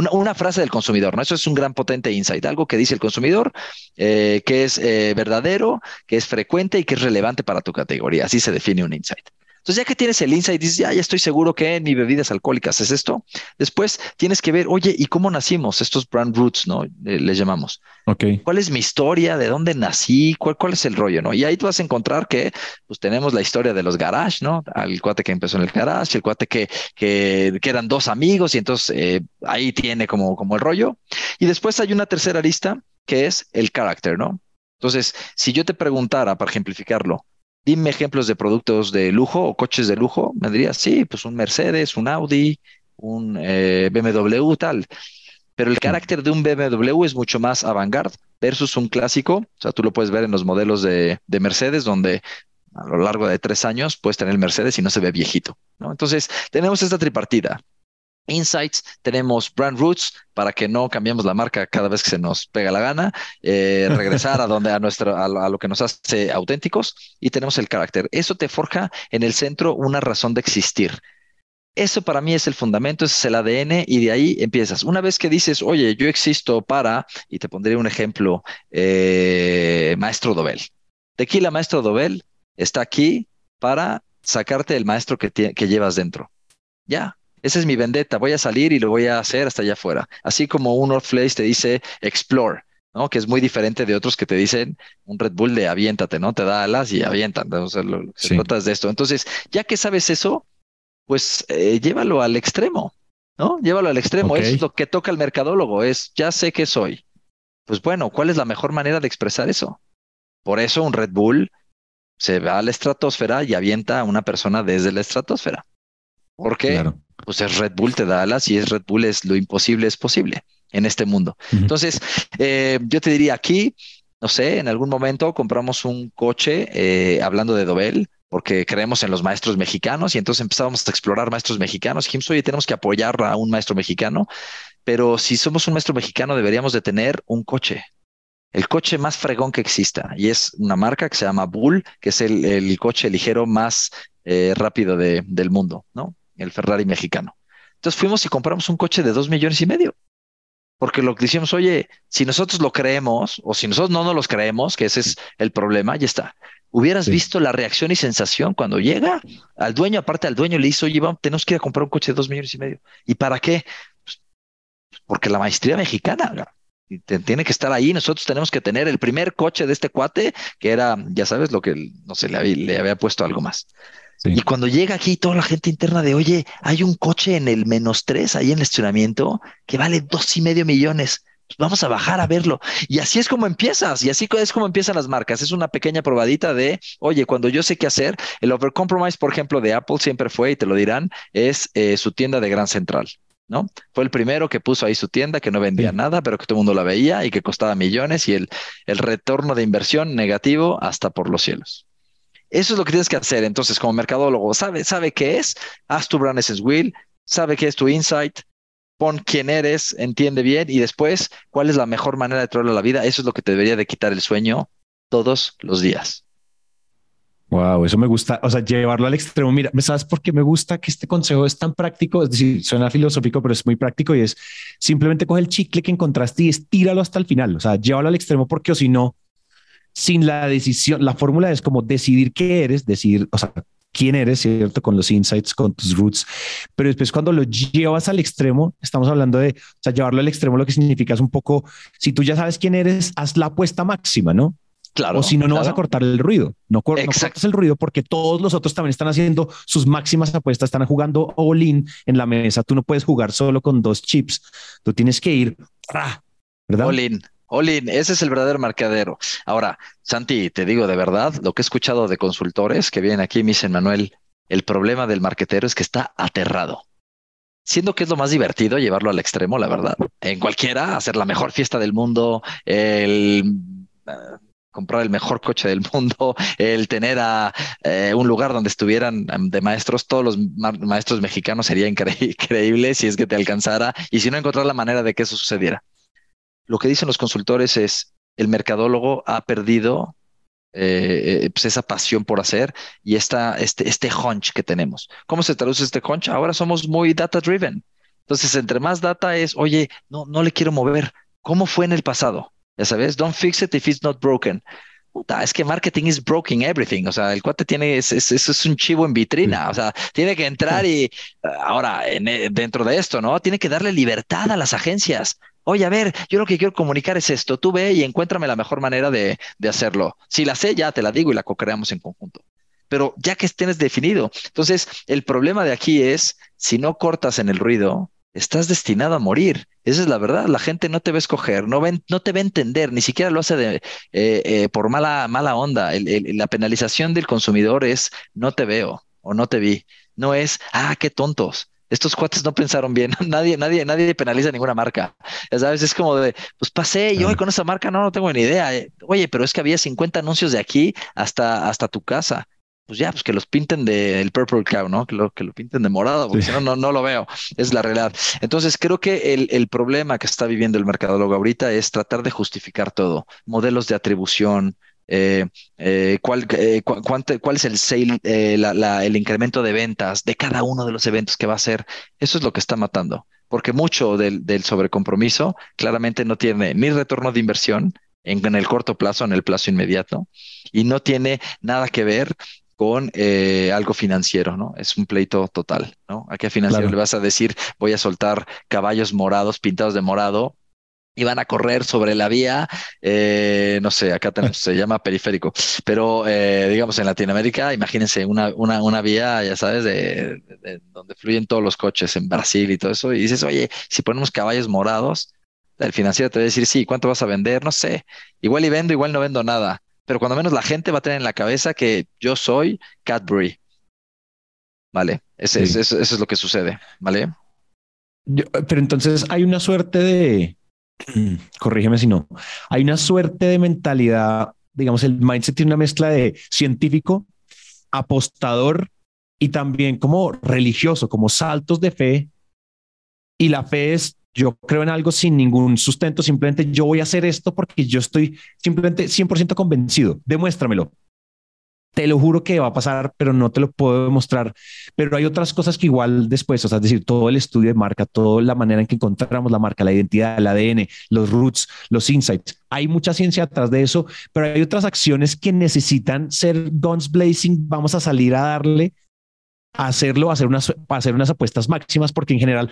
una, frase del consumidor, ¿no? Eso es un gran potente insight, algo que dice el consumidor, eh, que es verdadero, que es frecuente y que es relevante para tu categoría. Así se define un insight. Entonces, ya que tienes el insight, dices, ya, ya estoy seguro que en mi bebidas alcohólicas es esto. Después tienes que ver, oye, ¿y cómo nacimos? Estos brand roots, ¿no? Eh, les llamamos.
Ok.
¿Cuál es mi historia? ¿De dónde nací? ¿Cuál, ¿Cuál es el rollo, no? Y ahí tú vas a encontrar que, pues, tenemos la historia de los garage, ¿no? Al cuate que empezó en el garage, el cuate que, que, que eran dos amigos y entonces eh, ahí tiene como, como el rollo. Y después hay una tercera lista que es el carácter, ¿no? Entonces, si yo te preguntara, para ejemplificarlo, dime ejemplos de productos de lujo o coches de lujo. Me dirías, sí, pues un Mercedes, un Audi, un eh, BMW, tal. Pero el carácter de un BMW es mucho más avant-garde versus un clásico. O sea, tú lo puedes ver en los modelos de, de Mercedes, donde a lo largo de tres años puedes tener el Mercedes y no se ve viejito. ¿no? Entonces, tenemos esta tripartida. Insights, tenemos Brand Roots para que no cambiemos la marca cada vez que se nos pega la gana, eh, regresar a donde a nuestro a lo, que nos hace auténticos y tenemos el carácter. Eso te forja en el centro una razón de existir. Eso para mí es el fundamento, ese es el ADN y de ahí empiezas. Una vez que dices, oye, yo existo para, y te pondré un ejemplo, eh, Maestro Dobel. Tequila Maestro Dobel está aquí para sacarte el maestro que, que llevas dentro. Ya, esa es mi vendetta. Voy a salir y lo voy a hacer hasta allá afuera. Así como un North Place te dice explore, ¿no? Que es muy diferente de otros que te dicen un Red Bull de aviéntate, ¿no? Te da alas y avientan. O sea, lo, se trata de esto. Entonces, ya que sabes eso, pues eh, llévalo al extremo, ¿no? Llévalo al extremo. Es lo que toca el mercadólogo. Es ya sé qué soy. Pues bueno, ¿cuál es la mejor manera de expresar eso? Por eso un Red Bull se va a la estratosfera y avienta a una persona desde la estratosfera. ¿Por qué? Pues es Red Bull, te da alas y es Red Bull, es lo imposible es posible en este mundo. Entonces, eh, yo te diría aquí, no sé, en algún momento compramos un coche eh, hablando de Dobel, porque creemos en los maestros mexicanos y entonces empezamos a explorar maestros mexicanos. Dijimos, oye, tenemos que apoyar a un maestro mexicano, pero si somos un maestro mexicano deberíamos de tener un coche, el coche más fregón que exista y es una marca que se llama Bull, que es el, coche ligero más eh, rápido del mundo, ¿no? El Ferrari mexicano. Entonces fuimos y compramos un coche de dos millones y medio. Porque lo que decíamos, oye, si nosotros lo creemos o si nosotros no nos los creemos, que ese es el problema, ya está. Hubieras visto la reacción y sensación cuando llega al dueño, aparte al dueño le hizo, oye, vamos, tenemos que ir a comprar un coche de dos millones y medio. ¿Y para qué? Pues, porque la maestría mexicana tiene que estar ahí. Nosotros tenemos que tener el primer coche de este cuate, que era, ya sabes, lo que no sé, le había puesto algo más. Y cuando llega aquí toda la gente interna de, oye, hay un coche en el menos tres ahí en el estacionamiento que vale dos y medio millones. Pues vamos a bajar a verlo. Y así es como empiezas, y así es como empiezan las marcas. Es una pequeña probadita de, oye, cuando yo sé qué hacer, el overcompromise, por ejemplo, de Apple siempre fue, y te lo dirán, es eh, su tienda de Gran Central. ¿no? Fue el primero que puso ahí su tienda, que no vendía nada, pero que todo el mundo la veía y que costaba millones y el, el retorno de inversión negativo hasta por los cielos. Eso es lo que tienes que hacer. Entonces, como mercadólogo, sabe, sabe qué es, haz tu brand essence wheel, sabe qué es tu insight, pon quién eres, entiende bien y después cuál es la mejor manera de traerlo a la vida. Eso es lo que te debería de quitar el sueño todos los días.
Wow, eso me gusta, o sea, llevarlo al extremo. Mira, ¿sabes por qué me gusta que este consejo es tan práctico? Es decir, suena filosófico, pero es muy práctico y es simplemente coge el chicle que encontraste y estíralo hasta el final. O sea, llévalo al extremo porque o si no, sin la decisión, la fórmula es como decidir qué eres, decir, o sea, quién eres, ¿cierto? Con los insights, con tus roots. Pero después cuando lo llevas al extremo, estamos hablando de, o sea, llevarlo al extremo lo que significa es un poco, si tú ya sabes quién eres, haz la apuesta máxima, ¿no?
Claro.
O si no, no vas a cortar el ruido. No, cortas el ruido porque todos los otros también están haciendo sus máximas apuestas, están jugando all-in en la mesa. Tú no puedes jugar solo con dos chips. Tú tienes que ir, ¿verdad?
All-in. Olin, ese es el verdadero marcadero. Ahora, Santi, te digo de verdad, lo que he escuchado de consultores que vienen aquí me dicen, Manuel, el problema del marquetero es que está aterrado. Siendo que es lo más divertido llevarlo al extremo, la verdad. En cualquiera, hacer la mejor fiesta del mundo, el, comprar el mejor coche del mundo, el tener a eh, un lugar donde estuvieran em, de maestros, todos los maestros mexicanos sería increíble si es que te alcanzara y si no encontrar la manera de que eso sucediera. Lo que dicen los consultores es, el mercadólogo ha perdido eh, eh, pues esa pasión por hacer y esta, este, este hunch que tenemos. ¿Cómo se traduce este hunch? Ahora somos muy data driven. Entonces, entre más data es, oye, no, no le quiero mover. ¿Cómo fue en el pasado? Ya sabes, don't fix it if it's not broken. es que marketing is broken everything. O sea, el cuate tiene, es, es, es un chivo en vitrina. O sea, tiene que entrar y ahora en, dentro de esto, ¿no? Tiene que darle libertad a las agencias. Oye, a ver, yo lo que quiero comunicar es esto. Tú ve y encuéntrame la mejor manera de, de hacerlo. Si la sé, ya te la digo y la co-creamos en conjunto. Pero ya que estés definido. Entonces, el problema de aquí es, si no cortas en el ruido, estás destinado a morir. Esa es la verdad. La gente no te va a escoger, no, no te va a entender, ni siquiera lo hace de, eh, eh, por mala, mala onda. la penalización del consumidor es no te veo o no te vi. No es, ah, qué tontos. Estos cuates no pensaron bien. nadie, nadie, nadie penaliza ninguna marca. Ya sabes, es como de, pues pasé y hoy con esa marca no, no tengo ni idea. Oye, pero es que había 50 anuncios de aquí hasta, hasta tu casa pues ya, pues que los pinten del Purple Cow, ¿no? Que lo, que lo pinten de morado, porque si no, no, no lo veo. Es la realidad. Entonces, creo que el, el problema que está viviendo el mercadólogo ahorita es tratar de justificar todo. Modelos de atribución, eh, eh, cuál, eh, cuál, es el sale, el incremento de ventas de cada uno de los eventos que va a hacer. Eso es lo que está matando, porque mucho del, del sobrecompromiso claramente no tiene ni retorno de inversión en, en, el corto plazo, en el plazo inmediato, y no tiene nada que ver con algo financiero, ¿no? Es un pleito total, ¿no? ¿A qué financiero le vas a decir, voy a soltar caballos morados pintados de morado y van a correr sobre la vía, eh, no sé, acá tenemos, se llama periférico, pero eh, digamos en Latinoamérica, imagínense una, una, una vía, ya sabes, de, donde fluyen todos los coches en Brasil y todo eso, y dices, oye, si ponemos caballos morados, el financiero te va a decir, sí, ¿cuánto vas a vender? No sé, igual y vendo, igual no vendo nada pero cuando menos la gente va a tener en la cabeza que yo soy Cadbury. ¿Vale? Ese, eso es lo que sucede, ¿vale?
pero entonces hay una suerte de, corrígeme si no, hay una suerte de mentalidad, digamos, el mindset tiene una mezcla de científico, apostador y también como religioso, como saltos de fe. Y la fe es yo creo en algo sin ningún sustento, simplemente yo voy a hacer esto porque yo estoy simplemente 100% convencido, demuéstramelo. Te lo juro que va a pasar, pero no te lo puedo demostrar. Pero hay otras cosas que igual después, o sea, decir, todo el estudio de marca, toda la manera en que encontramos la marca, la identidad, el ADN, los roots, los insights. Hay mucha ciencia atrás de eso, pero hay otras acciones que necesitan ser guns blazing. Vamos a salir a darle a hacerlo, a hacer unas, a hacer unas apuestas máximas, porque en general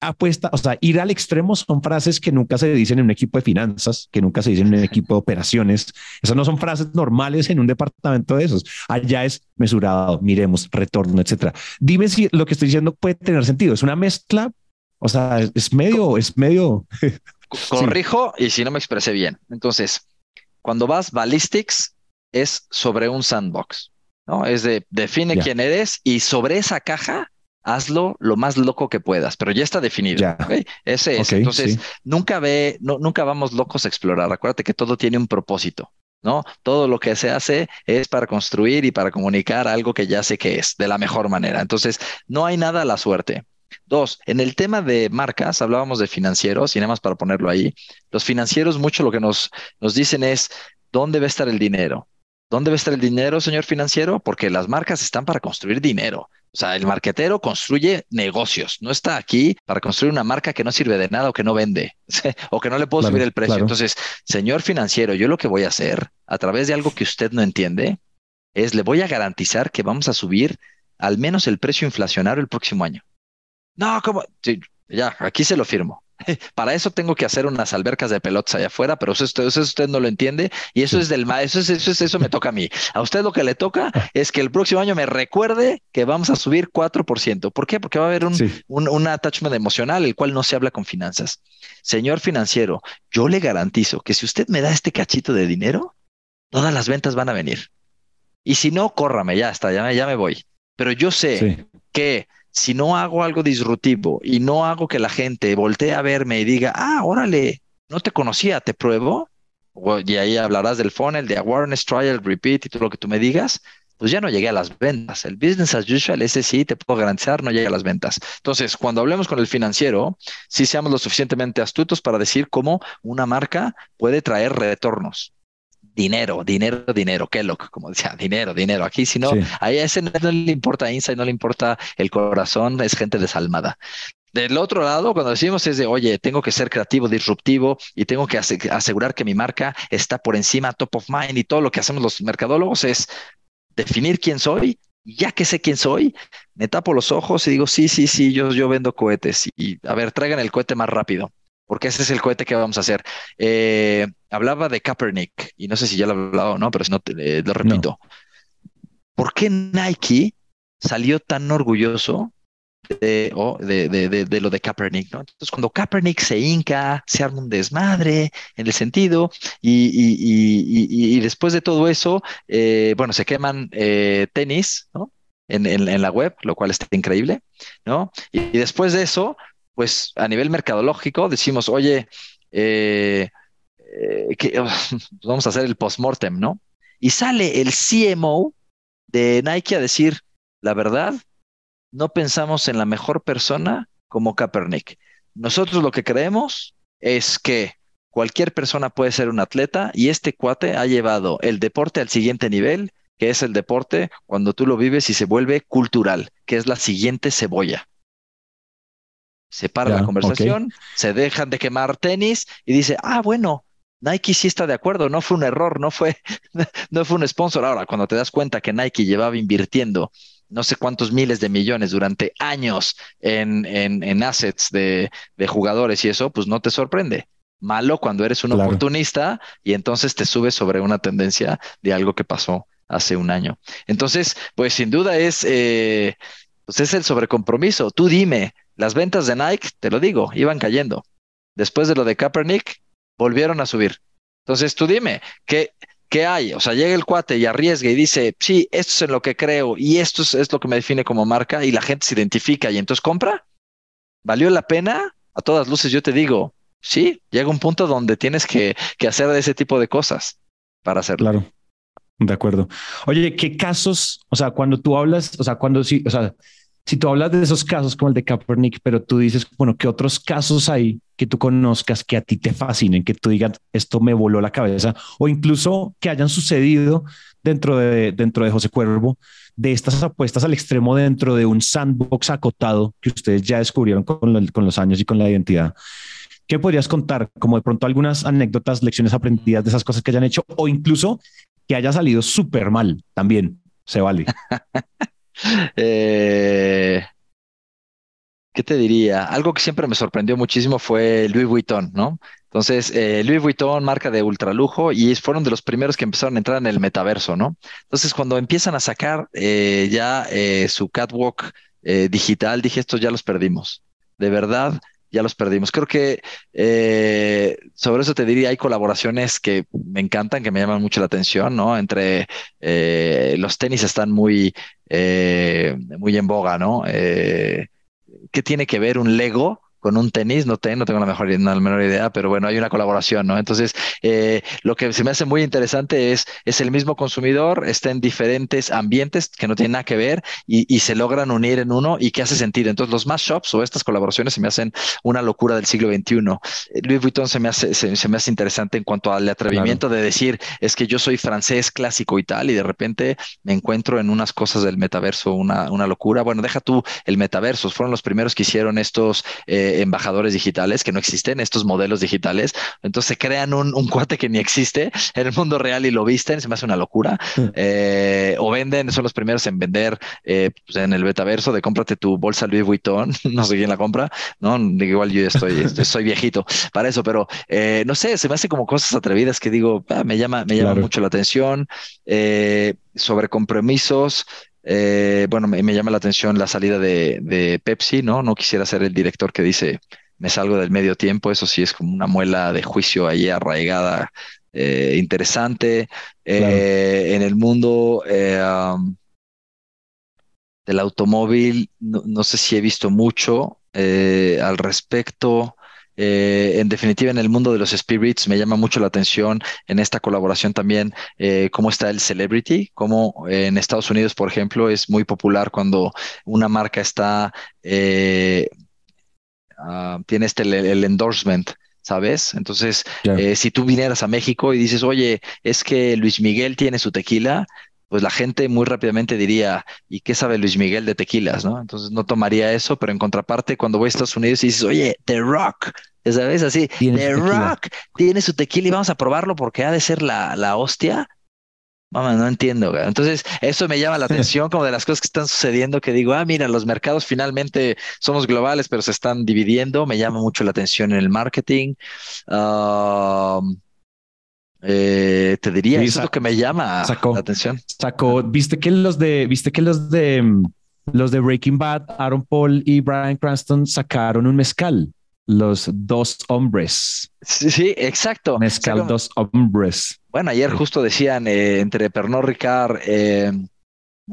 apuesta, o sea, ir al extremo son frases que nunca se dicen en un equipo de finanzas, que nunca se dicen en un equipo de operaciones. Esas no son frases normales en un departamento de esos. Allá es mesurado, miremos, retorno, etcétera. Dime si lo que estoy diciendo puede tener sentido. Es una mezcla, o sea, es medio, es medio.
Corrijo y si no me expresé bien. Entonces, cuando vas ballistics es sobre un sandbox, ¿no? Es de define quién eres y sobre esa caja hazlo lo más loco que puedas, pero ya está definido. Ese es. Entonces, nunca ve, no, nunca vamos locos a explorar. Acuérdate que todo tiene un propósito. ¿no? Todo lo que se hace es para construir y para comunicar algo que ya sé que es de la mejor manera. Entonces, no hay nada a la suerte. Dos, en el tema de marcas, hablábamos de financieros, y nada más para ponerlo ahí, los financieros mucho lo que nos, nos dicen es, ¿dónde va a estar el dinero? ¿Dónde va a estar el dinero, señor financiero? Porque las marcas están para construir dinero. O sea, el marquetero construye negocios, no está aquí para construir una marca que no sirve de nada o que no vende o que no le puedo subir el precio. Entonces, señor financiero, yo lo que voy a hacer a través de algo que usted no entiende es le voy a garantizar que vamos a subir al menos el precio inflacionario el próximo año. No, como ya, aquí se lo firmo. Para eso tengo que hacer unas albercas de pelotas allá afuera, pero eso usted, eso usted no lo entiende y eso es del eso es, eso es, eso me toca a mí. A usted lo que le toca es que el próximo año me recuerde que vamos a subir 4%. ¿Por qué? Porque va a haber un, un, un attachment emocional, el cual no se habla con finanzas. Señor financiero, yo le garantizo que si usted me da este cachito de dinero, todas las ventas van a venir. Y si no, córrame, ya está, ya, ya me voy. Pero yo sé que si no hago algo disruptivo y no hago que la gente voltee a verme y diga, ah, órale, no te conocía, te pruebo, y ahí hablarás del funnel, de awareness, trial, repeat y todo lo que tú me digas, pues ya no llegué a las ventas. El business as usual, ese sí, te puedo garantizar, no llega a las ventas. Entonces, cuando hablemos con el financiero, sí seamos lo suficientemente astutos para decir cómo una marca puede traer retornos. Dinero, dinero, dinero, Kellogg, como decía, dinero, dinero. Aquí, si no, a ese no, le importa Insight, no le importa el corazón, es gente desalmada. Del otro lado, cuando decimos es de, oye, tengo que ser creativo, disruptivo y tengo que asegurar que mi marca está por encima, top of mind y todo lo que hacemos los mercadólogos es definir quién soy. Ya que sé quién soy, me tapo los ojos y digo, sí, sí, sí, yo, yo vendo cohetes. Y a ver, traigan el cohete más rápido, porque ese es el cohete que vamos a hacer. Eh, hablaba de Kaepernick y no sé si ya lo he hablado o no, pero si no, te, eh, lo repito. ¿Por qué Nike salió tan orgulloso de, de, de, lo de Kaepernick, ¿no? Entonces, cuando Kaepernick se hinca, se arma un desmadre en el sentido, y, y, y, después de todo eso, eh, bueno, se queman eh, tenis, ¿no? En, en, la web, lo cual está increíble, ¿no? Y, después de eso, pues a nivel mercadológico decimos, oye, eh, que, vamos a hacer el postmortem, ¿no? Y sale el CMO de Nike a decir, la verdad, no pensamos en la mejor persona como Kaepernick. Nosotros lo que creemos es que cualquier persona puede ser un atleta y este cuate ha llevado el deporte al siguiente nivel, que es el deporte cuando tú lo vives y se vuelve cultural, que es la siguiente cebolla. Se para la conversación, se dejan de quemar tenis y dice, ah, bueno, Nike sí está de acuerdo, no fue un error, no fue, no fue un sponsor. Ahora, cuando te das cuenta que Nike llevaba invirtiendo no sé cuántos miles de millones durante años en, en, assets de, jugadores y eso, pues no te sorprende. Malo cuando eres un oportunista y entonces te subes sobre una tendencia de algo que pasó hace un año. Entonces, pues sin duda es, eh, pues es el sobrecompromiso. Tú dime, las ventas de Nike, te lo digo, iban cayendo. Después de lo de Kaepernick, volvieron a subir. Entonces, tú dime, ¿qué, ¿qué hay? O sea, llega el cuate y arriesga y dice, sí, esto es en lo que creo y esto es, lo que me define como marca y la gente se identifica y entonces compra. ¿Valió la pena? A todas luces yo te digo, sí, llega un punto donde tienes que, que hacer ese tipo de cosas para hacerlo.
Claro. De acuerdo. Oye, ¿qué casos, o sea, cuando tú hablas, o sea, cuando sí, o sea, si tú hablas de esos casos como el de Kaepernick, pero tú dices, bueno, ¿qué otros casos hay que tú conozcas que a ti te fascinen, que tú digas, esto me voló la cabeza, o incluso que hayan sucedido dentro de, dentro de José Cuervo, de estas apuestas al extremo dentro de un sandbox acotado que ustedes ya descubrieron con, con los años y con la identidad? ¿Qué podrías contar? Como de pronto algunas anécdotas, lecciones aprendidas de esas cosas que hayan hecho, o incluso que haya salido súper mal también, se vale.
Eh, ¿Qué te diría? Algo que siempre me sorprendió muchísimo fue Louis Vuitton, ¿no? Entonces, eh, Louis Vuitton, marca de ultralujo, y fueron de los primeros que empezaron a entrar en el metaverso, ¿no? Entonces, cuando empiezan a sacar eh, ya su catwalk digital, dije, estos ya los perdimos. De verdad, ya los perdimos. Creo que eh, sobre eso te diría, hay colaboraciones que me encantan, que me llaman mucho la atención, ¿no? Entre eh, los tenis están muy, eh, muy en boga, ¿no? ¿Qué tiene que ver un Lego con un tenis, no, tengo, no tengo la, mejor, la menor idea, pero bueno, hay una colaboración, ¿no? Entonces, eh, lo que se me hace muy interesante es, es el mismo consumidor, está en diferentes ambientes que no tienen nada que ver y, se logran unir en uno y que hace sentido. Entonces, los más shops o estas colaboraciones se me hacen una locura del siglo XXI. Eh, Louis Vuitton se me hace, se, me hace interesante en cuanto al atrevimiento de decir, es que yo soy francés clásico y tal, y de repente me encuentro en unas cosas del metaverso, una, una locura. Bueno, deja tú el metaverso, fueron los primeros que hicieron estos... Eh, embajadores digitales que no existen, estos modelos digitales. Entonces se crean un, cuate que ni existe en el mundo real y lo visten, se me hace una locura. Mm. Eh, o venden, son los primeros en vender eh, pues, en el betaverso de cómprate tu bolsa Louis Vuitton, no sé quién la compra, ¿no? Igual yo estoy, estoy viejito para eso, pero eh, no sé, se me hace como cosas atrevidas que digo, ah, me llama, me llama mucho la atención. sobre compromisos, eh, bueno, me, llama la atención la salida de, Pepsi, ¿no? No quisiera ser el director que dice, me salgo del medio tiempo, eso sí es como una muela de juicio ahí arraigada, eh, interesante. Eh, en el mundo del automóvil, no, sé si he visto mucho al respecto. Eh, en definitiva, en el mundo de los spirits me llama mucho la atención en esta colaboración también eh, cómo está el celebrity, como en Estados Unidos, por ejemplo, es muy popular cuando una marca está, ah, tiene este, el endorsement ¿sabes? Entonces, eh, si tú vinieras a México y dices, oye, es que Luis Miguel tiene su tequila, pues la gente muy rápidamente diría, ¿y qué sabe Luis Miguel de tequilas, no? Entonces no tomaría eso, pero en contraparte, cuando voy a Estados Unidos y dices, oye, The Rock, ¿sabes? Así, The Rock tiene su tequila y vamos a probarlo porque ha de ser la, la hostia. Mamá, no entiendo. Entonces, eso me llama la atención como de las cosas que están sucediendo, que digo, ah, mira, los mercados finalmente somos globales, pero se están dividiendo. Me llama mucho la atención en el marketing. Eh, te diría, eso es lo que me llama la atención.
Sacó, viste que los de, viste que los de los de Breaking Bad, Aaron Paul y Brian Cranston sacaron un mezcal los dos hombres.
Sí, sí, exacto.
Mezcal dos hombres.
Bueno, ayer justo decían eh, entre Pernod Ricard, eh,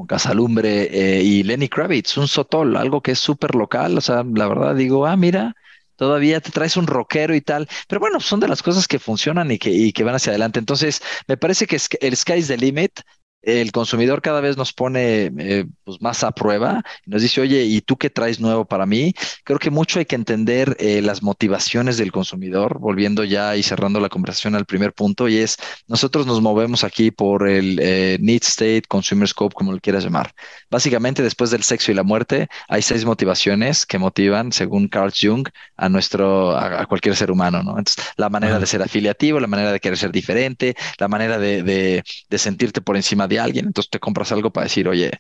Casalumbre eh, y Lenny Kravitz, un sotol, algo que es súper local. O sea, la verdad digo, ah, mira, todavía te traes un rockero y tal. Pero bueno, son de las cosas que funcionan y que, y que van hacia adelante. Entonces, me parece que el sky's the limit el consumidor cada vez nos pone eh, pues más a prueba y nos dice, oye, ¿y tú qué traes nuevo para mí? Creo que mucho hay que entender eh, las motivaciones del consumidor, volviendo ya y cerrando la conversación al primer punto, y es, nosotros nos movemos aquí por el eh, Need State, Consumer Scope, como lo quieras llamar. Básicamente, después del sexo y la muerte, hay seis motivaciones que motivan, según Carl Jung, a nuestro, a, cualquier ser humano, ¿no? Entonces, la manera de ser afiliativo, la manera de querer ser diferente, la manera de, de, de sentirte por encima de alguien, entonces te compras algo para decir, oye,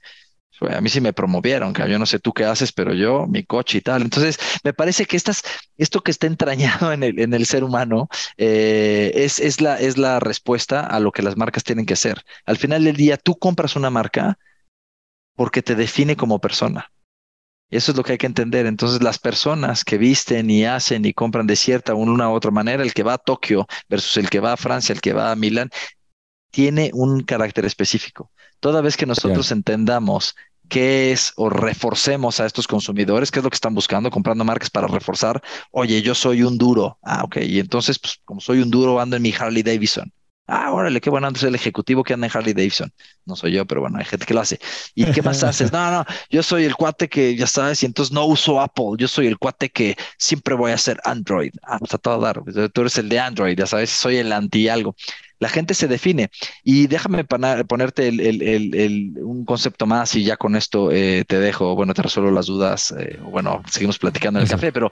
a mí sí me promovieron, que yo no sé tú qué haces, pero yo, mi coche y tal. Entonces, me parece que estas, esto que está entrañado en el, en el ser humano eh, es, es, la, es la respuesta a lo que las marcas tienen que hacer. Al final del día, tú compras una marca porque te define como persona. Eso es lo que hay que entender. Entonces, las personas que visten y hacen y compran de cierta una u otra manera, el que va a Tokio versus el que va a Francia, el que va a Milán, tiene un carácter específico. Toda vez que nosotros entendamos qué es o reforcemos a estos consumidores, qué es lo que están buscando, comprando marcas para reforzar, oye, yo soy un duro. Ah, ok. Y entonces, pues, como soy un duro, ando en mi Harley Davidson. Ah, órale, qué bueno, antes el ejecutivo que anda en Harley Davidson. No soy yo, pero bueno, hay gente que lo hace. ¿Y qué más haces? No, no, yo soy el cuate que ya sabes, y entonces no uso Apple. Yo soy el cuate que siempre voy a hacer Android. Ah, pues a todo dar. Tú eres el de Android, ya sabes, soy el anti algo la gente se define. Y déjame ponerte un concepto más y ya con esto eh, te dejo, bueno, te resuelvo las dudas, eh, bueno, seguimos platicando en el café, pero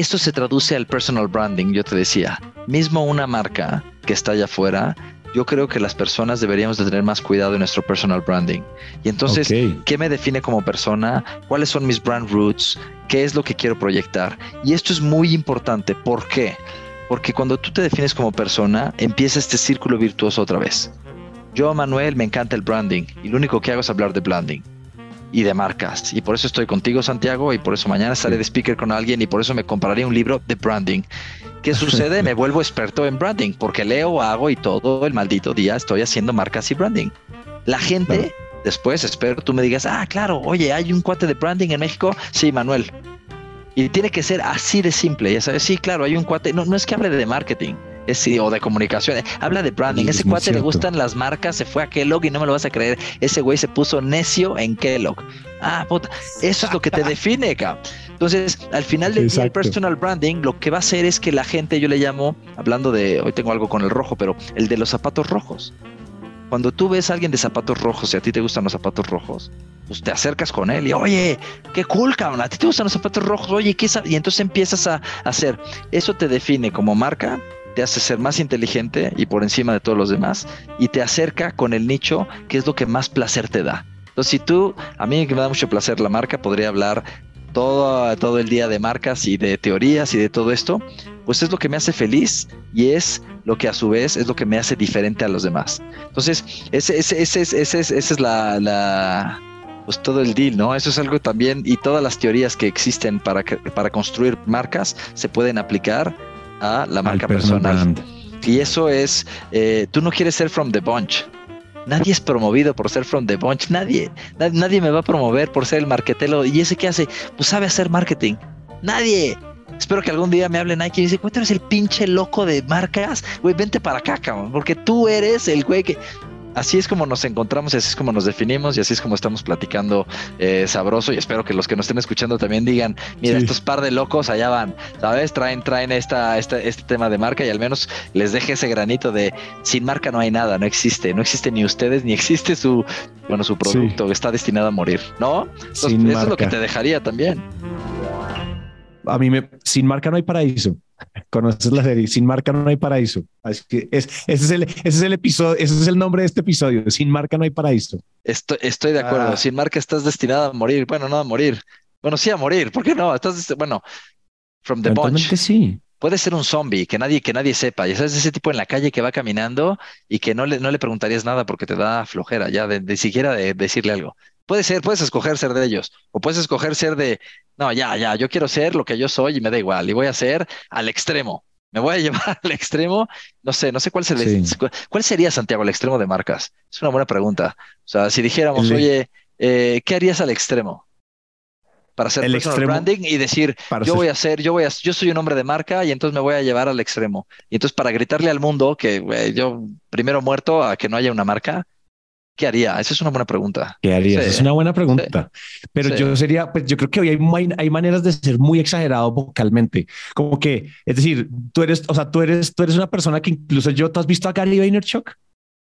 esto se traduce al personal branding, yo te decía, mismo una marca que está allá afuera, yo creo que las personas deberíamos de tener más cuidado en nuestro personal branding. Y entonces, ¿qué me define como persona? ¿Cuáles son mis brand roots? ¿Qué es lo que quiero proyectar? Y esto es muy importante. ¿Por qué? Porque cuando tú te defines como persona, empieza este círculo virtuoso otra vez. Yo, Manuel, me encanta el branding y lo único que hago es hablar de branding y de marcas. Y por eso estoy contigo, Santiago, y por eso mañana estaré de speaker con alguien y por eso me compraré un libro de branding. ¿Qué sucede? me vuelvo experto en branding porque leo, hago y todo el maldito día estoy haciendo marcas y branding. La gente, después espero tú me digas, ah, claro, oye, hay un cuate de branding en México. Sí, Manuel, y tiene que ser así de simple, ya sabes. Sí, claro, hay un cuate, no, no es que hable de marketing, es, o de comunicación, habla de branding. Ese cuate le gustan las marcas, se fue a Kellogg y no me lo vas a creer. Ese güey se puso necio en Kellogg. Ah, puta, eso es lo que te define, cabrón. Entonces, al final del día, el personal branding lo que va a hacer es que la gente, yo le llamo, hablando de, hoy tengo algo con el rojo, pero el de los zapatos rojos. Cuando tú ves a alguien de zapatos rojos y a ti te gustan los zapatos rojos, pues te acercas con él y, oye, qué cool, cabrón, a ti te gustan los zapatos rojos, oye, ¿qué Y entonces empiezas a hacer. Eso te define como marca, te hace ser más inteligente y por encima de todos los demás, y te acerca con el nicho que es lo que más placer te da. Entonces, si tú, a mí que me da mucho placer la marca, podría hablar todo, todo el día de marcas y de teorías y de todo esto, pues es lo que me hace feliz y es lo que a su vez es lo que me hace diferente a los demás. Entonces, ese, ese, ese, ese, ese es la, la, pues todo el deal, ¿no? Eso es algo también, y todas las teorías que existen para, para construir marcas se pueden aplicar a la marca personal. Y eso es, eh, tú no quieres ser from the bunch, Nadie es promovido por ser from the bunch. Nadie, nadie me va a promover por ser el marketero. ¿Y ese qué hace? Pues sabe hacer marketing. Nadie. Espero que algún día me hable Nike y dice, tú eres el pinche loco de marcas, güey, vente para acá, cabrón, porque tú eres el güey que así es como nos encontramos y así es como nos definimos y así es como estamos platicando eh, sabroso y espero que los que nos estén escuchando también digan, mira, estos par de locos allá van, ¿sabes? Traen, traen esta, esta, este tema de marca y al menos les deje ese granito de sin marca no hay nada, no existe, no existe ni ustedes ni existe su, bueno, su producto, está destinado a morir, ¿no? eso es lo que te dejaría también.
A mí me, sin marca no hay paraíso. Conoces la serie, sin marca no hay paraíso. Así que es, ese, es el, ese es el episodio, ese es el nombre de este episodio. Sin marca no hay paraíso.
Estoy, estoy de acuerdo. Ah. Sin marca estás destinado a morir. Bueno, no a morir. Bueno, sí a morir. ¿Por qué no? Estás, bueno, from the bunch.
sí.
Puede ser un zombie que nadie, que nadie sepa. Ya sabes, ese tipo en la calle que va caminando y que no le, no le preguntarías nada porque te da flojera ya de, de siquiera de decirle algo. Puede ser, puedes escoger ser de ellos, o puedes escoger ser de, no, ya, ya, yo quiero ser lo que yo soy y me da igual, y voy a ser al extremo. Me voy a llevar al extremo, no sé, no sé cuál, sería, cuál sería Santiago el extremo de marcas. Es una buena pregunta. O sea, si dijéramos, oye, eh, ¿qué harías al extremo? Para hacer el branding y decir, yo voy a ser, yo voy a, yo soy un hombre de marca y entonces me voy a llevar al extremo. Y entonces para gritarle al mundo que yo primero muerto a que no haya una marca, ¿Qué haría? Esa es una buena pregunta.
¿Qué haría? es una buena pregunta. Pero yo sería, pues yo creo que hoy hay, hay, maneras de ser muy exagerado vocalmente. Como que, es decir, tú eres, o sea, tú eres, tú eres una persona que incluso yo, ¿tú has visto a Gary Vaynerchuk?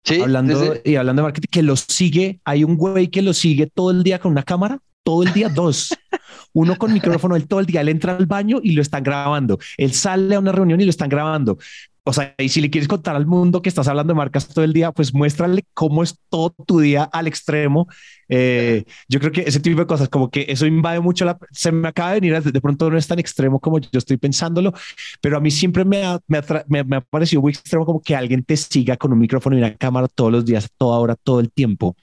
Sí. Hablando y hablando de marketing, que lo sigue. Hay un güey que lo sigue todo el día con una cámara todo el día, dos. Uno con micrófono, él todo el día, él entra al baño y lo están grabando. Él sale a una reunión y lo están grabando. O sea, y si le quieres contar al mundo que estás hablando de marcas todo el día, pues muéstrale cómo es todo tu día al extremo. Eh, yo creo que ese tipo de cosas, como que eso invade mucho la. Se me acaba de venir, de pronto no es tan extremo como yo estoy pensándolo, pero a mí siempre me ha, me me, ha parecido muy extremo como que alguien te siga con un micrófono y una cámara todos los días, toda hora, todo el tiempo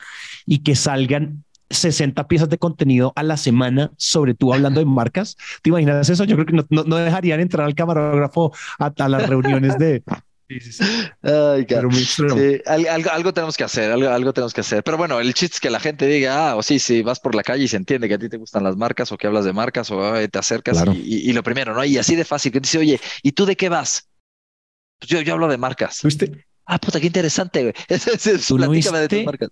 y que salgan 60 piezas de contenido a la semana sobre tú hablando de marcas. ¿Te imaginas eso? Yo creo que no, no, dejarían entrar al camarógrafo a, las reuniones de...
Sí, sí, sí. algo, algo, tenemos que hacer, algo, algo, tenemos que hacer. Pero bueno, el chiste es que la gente diga, ah, o sí, sí, vas por la calle y se entiende que a ti te gustan las marcas o que hablas de marcas o te acercas y, lo primero, ¿no? Y así de fácil, que dice, oye, ¿y tú de qué vas? Pues yo, yo hablo de marcas.
¿Viste?
Ah, puta, qué interesante, güey. Es, es, platícame de tus marcas.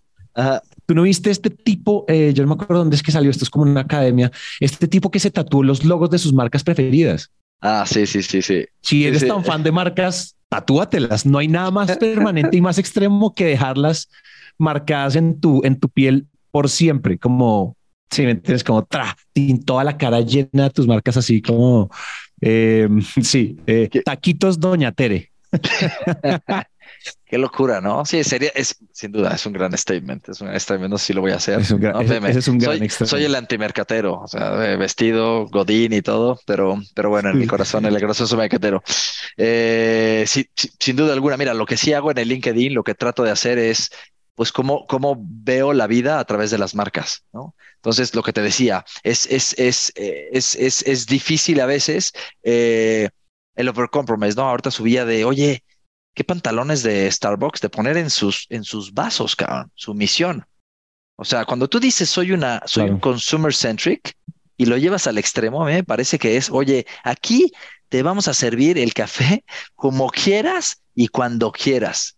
Tú no viste este tipo, eh, yo no me acuerdo dónde es que salió, esto es como una academia, este tipo que se tatuó los logos de sus marcas preferidas.
Ah, sí, sí, sí, sí.
Si eres tan fan de marcas, tatúatelas. No hay nada más permanente y más extremo que dejarlas marcadas en tu, en tu piel por siempre, como si me entiendes, como tra, toda la cara llena de tus marcas, así como eh, sí, eh, taquitos Doña Tere.
Qué locura, ¿no? Sí, sería, es sin duda, es un gran statement. Es un statement, no sé si lo voy a hacer.
Es un gran, es un gran
soy, soy, el antimercatero, o sea, vestido, godín y todo, pero, pero bueno, en mi corazón, el gracioso mercatero. Eh, sin duda alguna, mira, lo que sí hago en el LinkedIn, lo que trato de hacer es, pues, cómo, cómo veo la vida a través de las marcas, ¿no? Entonces, lo que te decía, es, es, es, eh, es, es, es difícil a veces eh, el overcompromise, ¿no? Ahorita subía de, oye, qué pantalones de Starbucks de poner en sus, en sus vasos, cabrón, su misión. O sea, cuando tú dices soy una, soy un consumer centric y lo llevas al extremo, me parece que es, oye, aquí te vamos a servir el café como quieras y cuando quieras.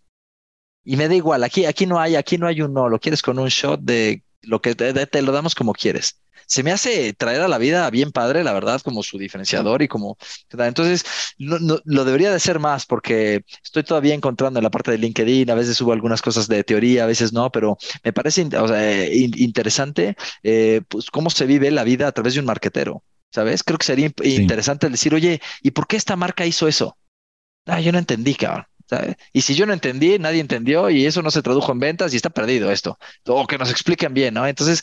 Y me da igual, aquí, aquí no hay, aquí no hay un no, lo quieres con un shot de lo que te lo damos como quieres se me hace traer a la vida bien padre, la verdad, como su diferenciador y como... Entonces, no, lo debería de ser más porque estoy todavía encontrando en la parte de LinkedIn, a veces subo algunas cosas de teoría, a veces no, pero me parece interesante eh, pues, cómo se vive la vida a través de un marquetero. ¿Sabes? Creo que sería interesante decir, oye, ¿y por qué esta marca hizo eso? Ah, yo no entendí, cabrón. Y si yo no entendí, nadie entendió y eso no se tradujo en ventas y está perdido esto. O que nos expliquen bien, ¿no? Entonces,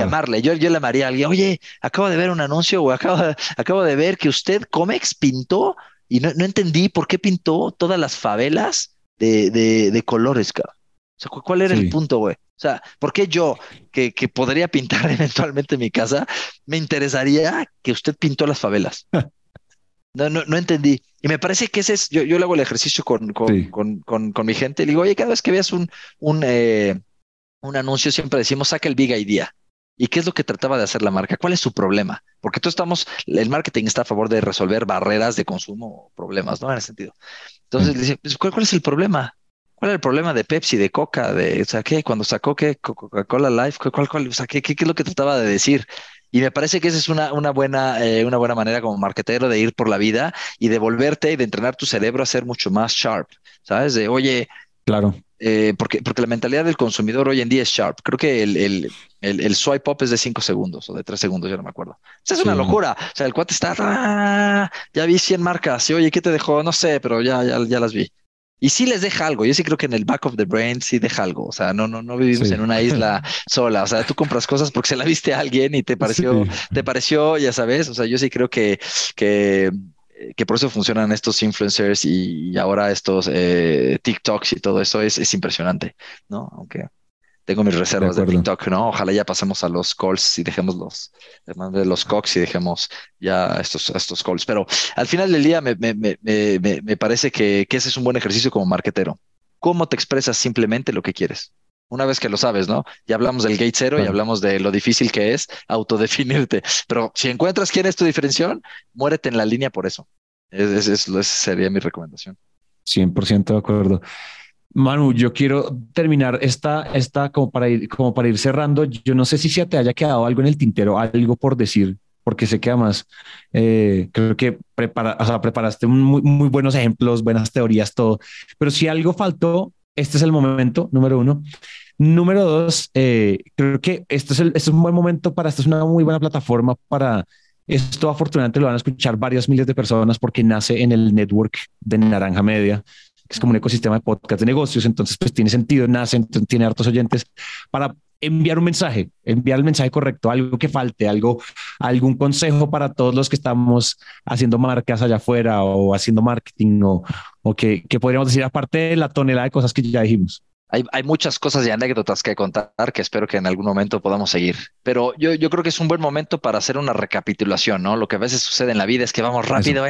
llamarle. Yo, yo le llamaría a alguien, oye, acabo de ver un anuncio o acabo acabo de ver que usted, Comex, pintó y no, no entendí por qué pintó todas las favelas de, de, de colores, cabrón. O sea, ¿cuál era el punto, güey? O sea, ¿por qué yo, que, que podría pintar eventualmente mi casa, me interesaría que usted pintó las favelas? No, no, no entendí. Y me parece que ese es, yo, yo le hago el ejercicio con, con, con, con, con mi gente. Le digo, oye, cada vez que veas un, un, eh, un anuncio, siempre decimos, saca el big idea. ¿Y qué es lo que trataba de hacer la marca? ¿Cuál es su problema? Porque todos estamos, el marketing está a favor de resolver barreras de consumo o problemas, ¿no? En ese sentido. Entonces, dice, pues, ¿cuál, es el problema? ¿Cuál es el problema de Pepsi, de Coca, de, o sea, qué, cuando sacó qué, Coca-Cola Life, cuál, cuál, o sea, ¿qué, qué, es lo que trataba de decir? Y me parece que esa es una, una, buena, eh, una buena manera como marketero de ir por la vida y de volverte y de entrenar tu cerebro a ser mucho más sharp, ¿sabes? De, oye,
claro.
Eh, porque, porque la mentalidad del consumidor hoy en día es sharp. Creo que el, el, el, swipe up es de 5 segundos o de 3 segundos, ya no me acuerdo. Esa es una locura. O sea, el cuate está, ah, ya vi 100 marcas y oye, ¿qué te dejó? No sé, pero ya, ya, ya las vi. Y sí les deja algo. Yo sí creo que en el back of the brain sí deja algo. O sea, no, no, no vivimos en una isla sola. O sea, tú compras cosas porque se la viste a alguien y te pareció, te pareció, ya sabes. O sea, yo sí creo que, que que por eso funcionan estos influencers y, ahora estos eh, TikToks y todo eso es, es impresionante, ¿no? Aunque tengo mis reservas de, TikTok, ¿no? Ojalá ya pasemos a los calls y dejemos los, de los cox y dejemos ya estos, estos calls. Pero al final del día me, me, me, me parece que, que, ese es un buen ejercicio como marketero. ¿Cómo te expresas simplemente lo que quieres? Una vez que lo sabes, ¿no? Ya hablamos del gate cero y hablamos de lo difícil que es autodefinirte. Pero si encuentras quién es tu diferenciación, muérete en la línea por eso. Es, es, esa sería mi recomendación.
100% de acuerdo. Manu, yo quiero terminar esta, esta como para ir, como para ir cerrando. Yo no sé si se te haya quedado algo en el tintero, algo por decir, porque sé que además eh, creo que prepara, o sea, preparaste muy, muy buenos ejemplos, buenas teorías, todo. Pero si algo faltó, este es el momento, número uno. Número dos, eh, creo que este es, el, este es un buen momento para, esta es una muy buena plataforma para esto afortunadamente lo van a escuchar varias miles de personas porque nace en el network de Naranja Media, es como un ecosistema de podcast de negocios, entonces pues tiene sentido, nace, tiene hartos oyentes para enviar un mensaje, enviar el mensaje correcto, algo que falte, algo, algún consejo para todos los que estamos haciendo marcas allá afuera o haciendo marketing o, o que, que podríamos decir aparte de la tonelada de cosas que ya dijimos
hay, muchas cosas y anécdotas que contar que espero que en algún momento podamos seguir. Pero yo, yo creo que es un buen momento para hacer una recapitulación, ¿no? Lo que a veces sucede en la vida es que vamos rápido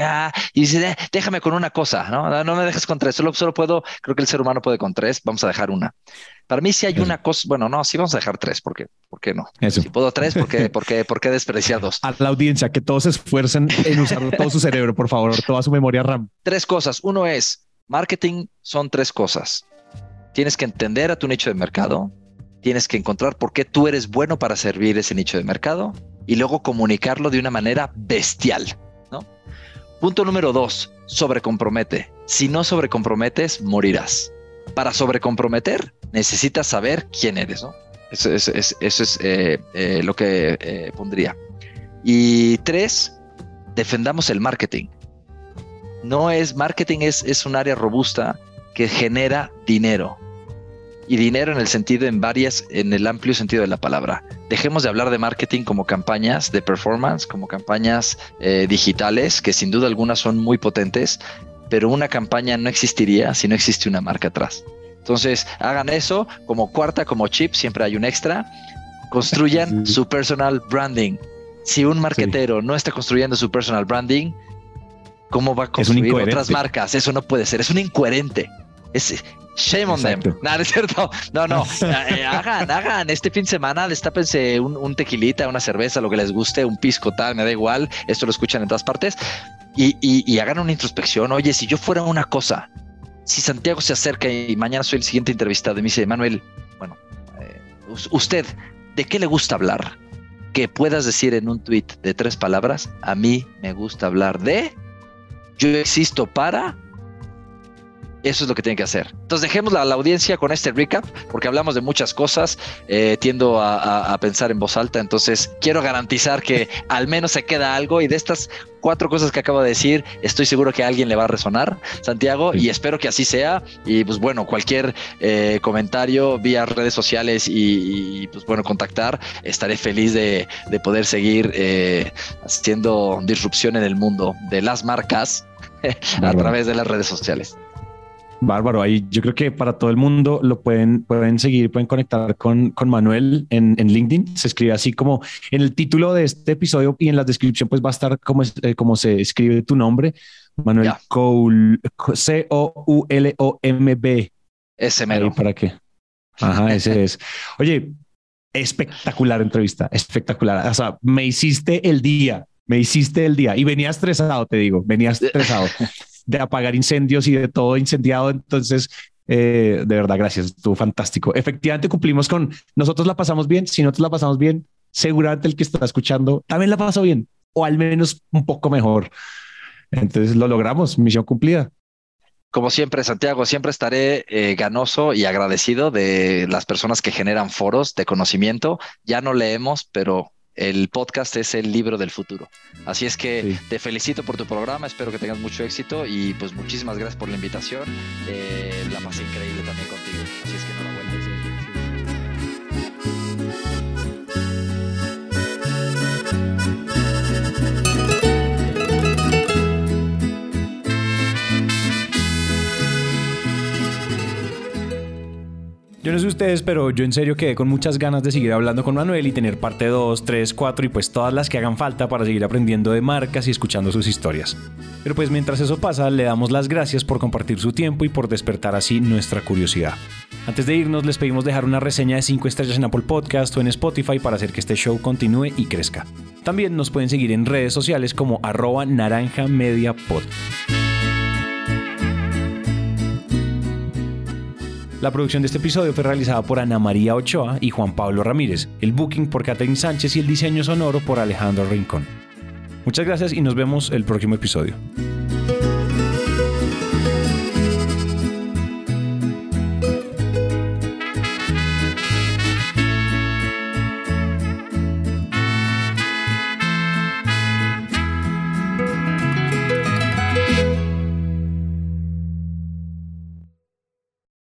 y dice, déjame con una cosa, ¿no? No me dejes con tres, solo, solo puedo, creo que el ser humano puede con tres, vamos a dejar una. Para mí si hay una cosa, bueno, no, sí vamos a dejar tres, porque, ¿por qué no? Si puedo tres, ¿por qué, por qué, por qué despreciar dos?
A la audiencia, que todos se esfuercen en usar todo su cerebro, por favor, toda su memoria RAM.
Tres cosas. Uno es, marketing son tres cosas Tienes que entender a tu nicho de mercado, tienes que encontrar por qué tú eres bueno para servir ese nicho de mercado y luego comunicarlo de una manera bestial. ¿no? Punto número dos, sobrecompromete. Si no sobrecomprometes, morirás. Para sobrecomprometer, necesitas saber quién eres. ¿no? Eso, es eh, eh, lo que eh, pondría. Y tres, defendamos el marketing. No es marketing, es, es un área robusta que genera dinero y dinero en el sentido, en varias, en el amplio sentido de la palabra. Dejemos de hablar de marketing como campañas de performance, como campañas eh, digitales, que sin duda algunas son muy potentes, pero una campaña no existiría si no existe una marca atrás. Entonces, hagan eso como cuarta, como chip, siempre hay un extra. Construyan su personal branding. Si un marketero no está construyendo su personal branding, ¿cómo va a construir otras marcas? Eso no puede ser, es un incoherente. Es, Shame on them. No, es cierto. No, no. Eh, hagan, hagan. Este fin de semana destápense un, un, tequilita, una cerveza, lo que les guste, un pisco tal, me da igual. Esto lo escuchan en todas partes. Y, y, hagan una introspección. Oye, si yo fuera una cosa, si Santiago se acerca y mañana soy el siguiente entrevistado y me dice, Manuel, bueno, eh, usted, ¿de qué le gusta hablar? Que puedas decir en un tweet de tres palabras, a mí me gusta hablar de, yo existo para eso es lo que tienen que hacer. Entonces dejemos la, la audiencia con este recap, porque hablamos de muchas cosas, eh, tiendo a, pensar en voz alta, entonces quiero garantizar que al menos se queda algo y de estas cuatro cosas que acabo de decir, estoy seguro que a alguien le va a resonar, Santiago, y espero que así sea. Y pues bueno, cualquier eh, comentario vía redes sociales y, pues bueno, contactar, estaré feliz de, poder seguir eh, haciendo disrupción en el mundo de las marcas a través de las redes sociales.
Bárbaro, ahí yo creo que para todo el mundo lo pueden, pueden seguir, pueden conectar con, con Manuel en, en, LinkedIn. Se escribe así como en el título de este episodio y en la descripción pues va a estar como, eh, como se escribe tu nombre. Manuel C-O-U-L-O-M-B.
Ese mero.
¿Para qué? Ajá, ese es. Oye,
espectacular entrevista, espectacular. O sea, me hiciste el día, me hiciste el día y venía estresado, te digo, venía estresado de apagar incendios y de todo incendiado. Entonces, eh, de verdad, gracias. Estuvo fantástico. Efectivamente, cumplimos con nosotros la pasamos bien. Si nosotros la pasamos bien, seguramente el que está escuchando también la pasó bien o al menos un poco mejor. Entonces lo logramos, misión cumplida.
Como siempre, Santiago, siempre estaré eh, ganoso y agradecido de las personas que generan foros de conocimiento. Ya no leemos, pero el podcast es el libro del futuro. Así es que te felicito por tu programa, espero que tengas mucho éxito y pues muchísimas gracias por la invitación. Eh, la pasé increíble también contigo.
Yo no sé ustedes, pero yo en serio quedé con muchas ganas de seguir hablando con Manuel y tener parte 2, 3, 4 y pues todas las que hagan falta para seguir aprendiendo de marcas y escuchando sus historias. Pero pues mientras eso pasa, le damos las gracias por compartir su tiempo y por despertar así nuestra curiosidad. Antes de irnos, les pedimos dejar una reseña de 5 estrellas en Apple Podcast o en Spotify para hacer que este show continúe y crezca. También nos pueden seguir en redes sociales como arroba naranja media La producción de este episodio fue realizada por Ana María Ochoa y Juan Pablo Ramírez, el booking por Catherine Sánchez y el diseño sonoro por Alejandro Rincón. Muchas gracias y nos vemos el próximo episodio.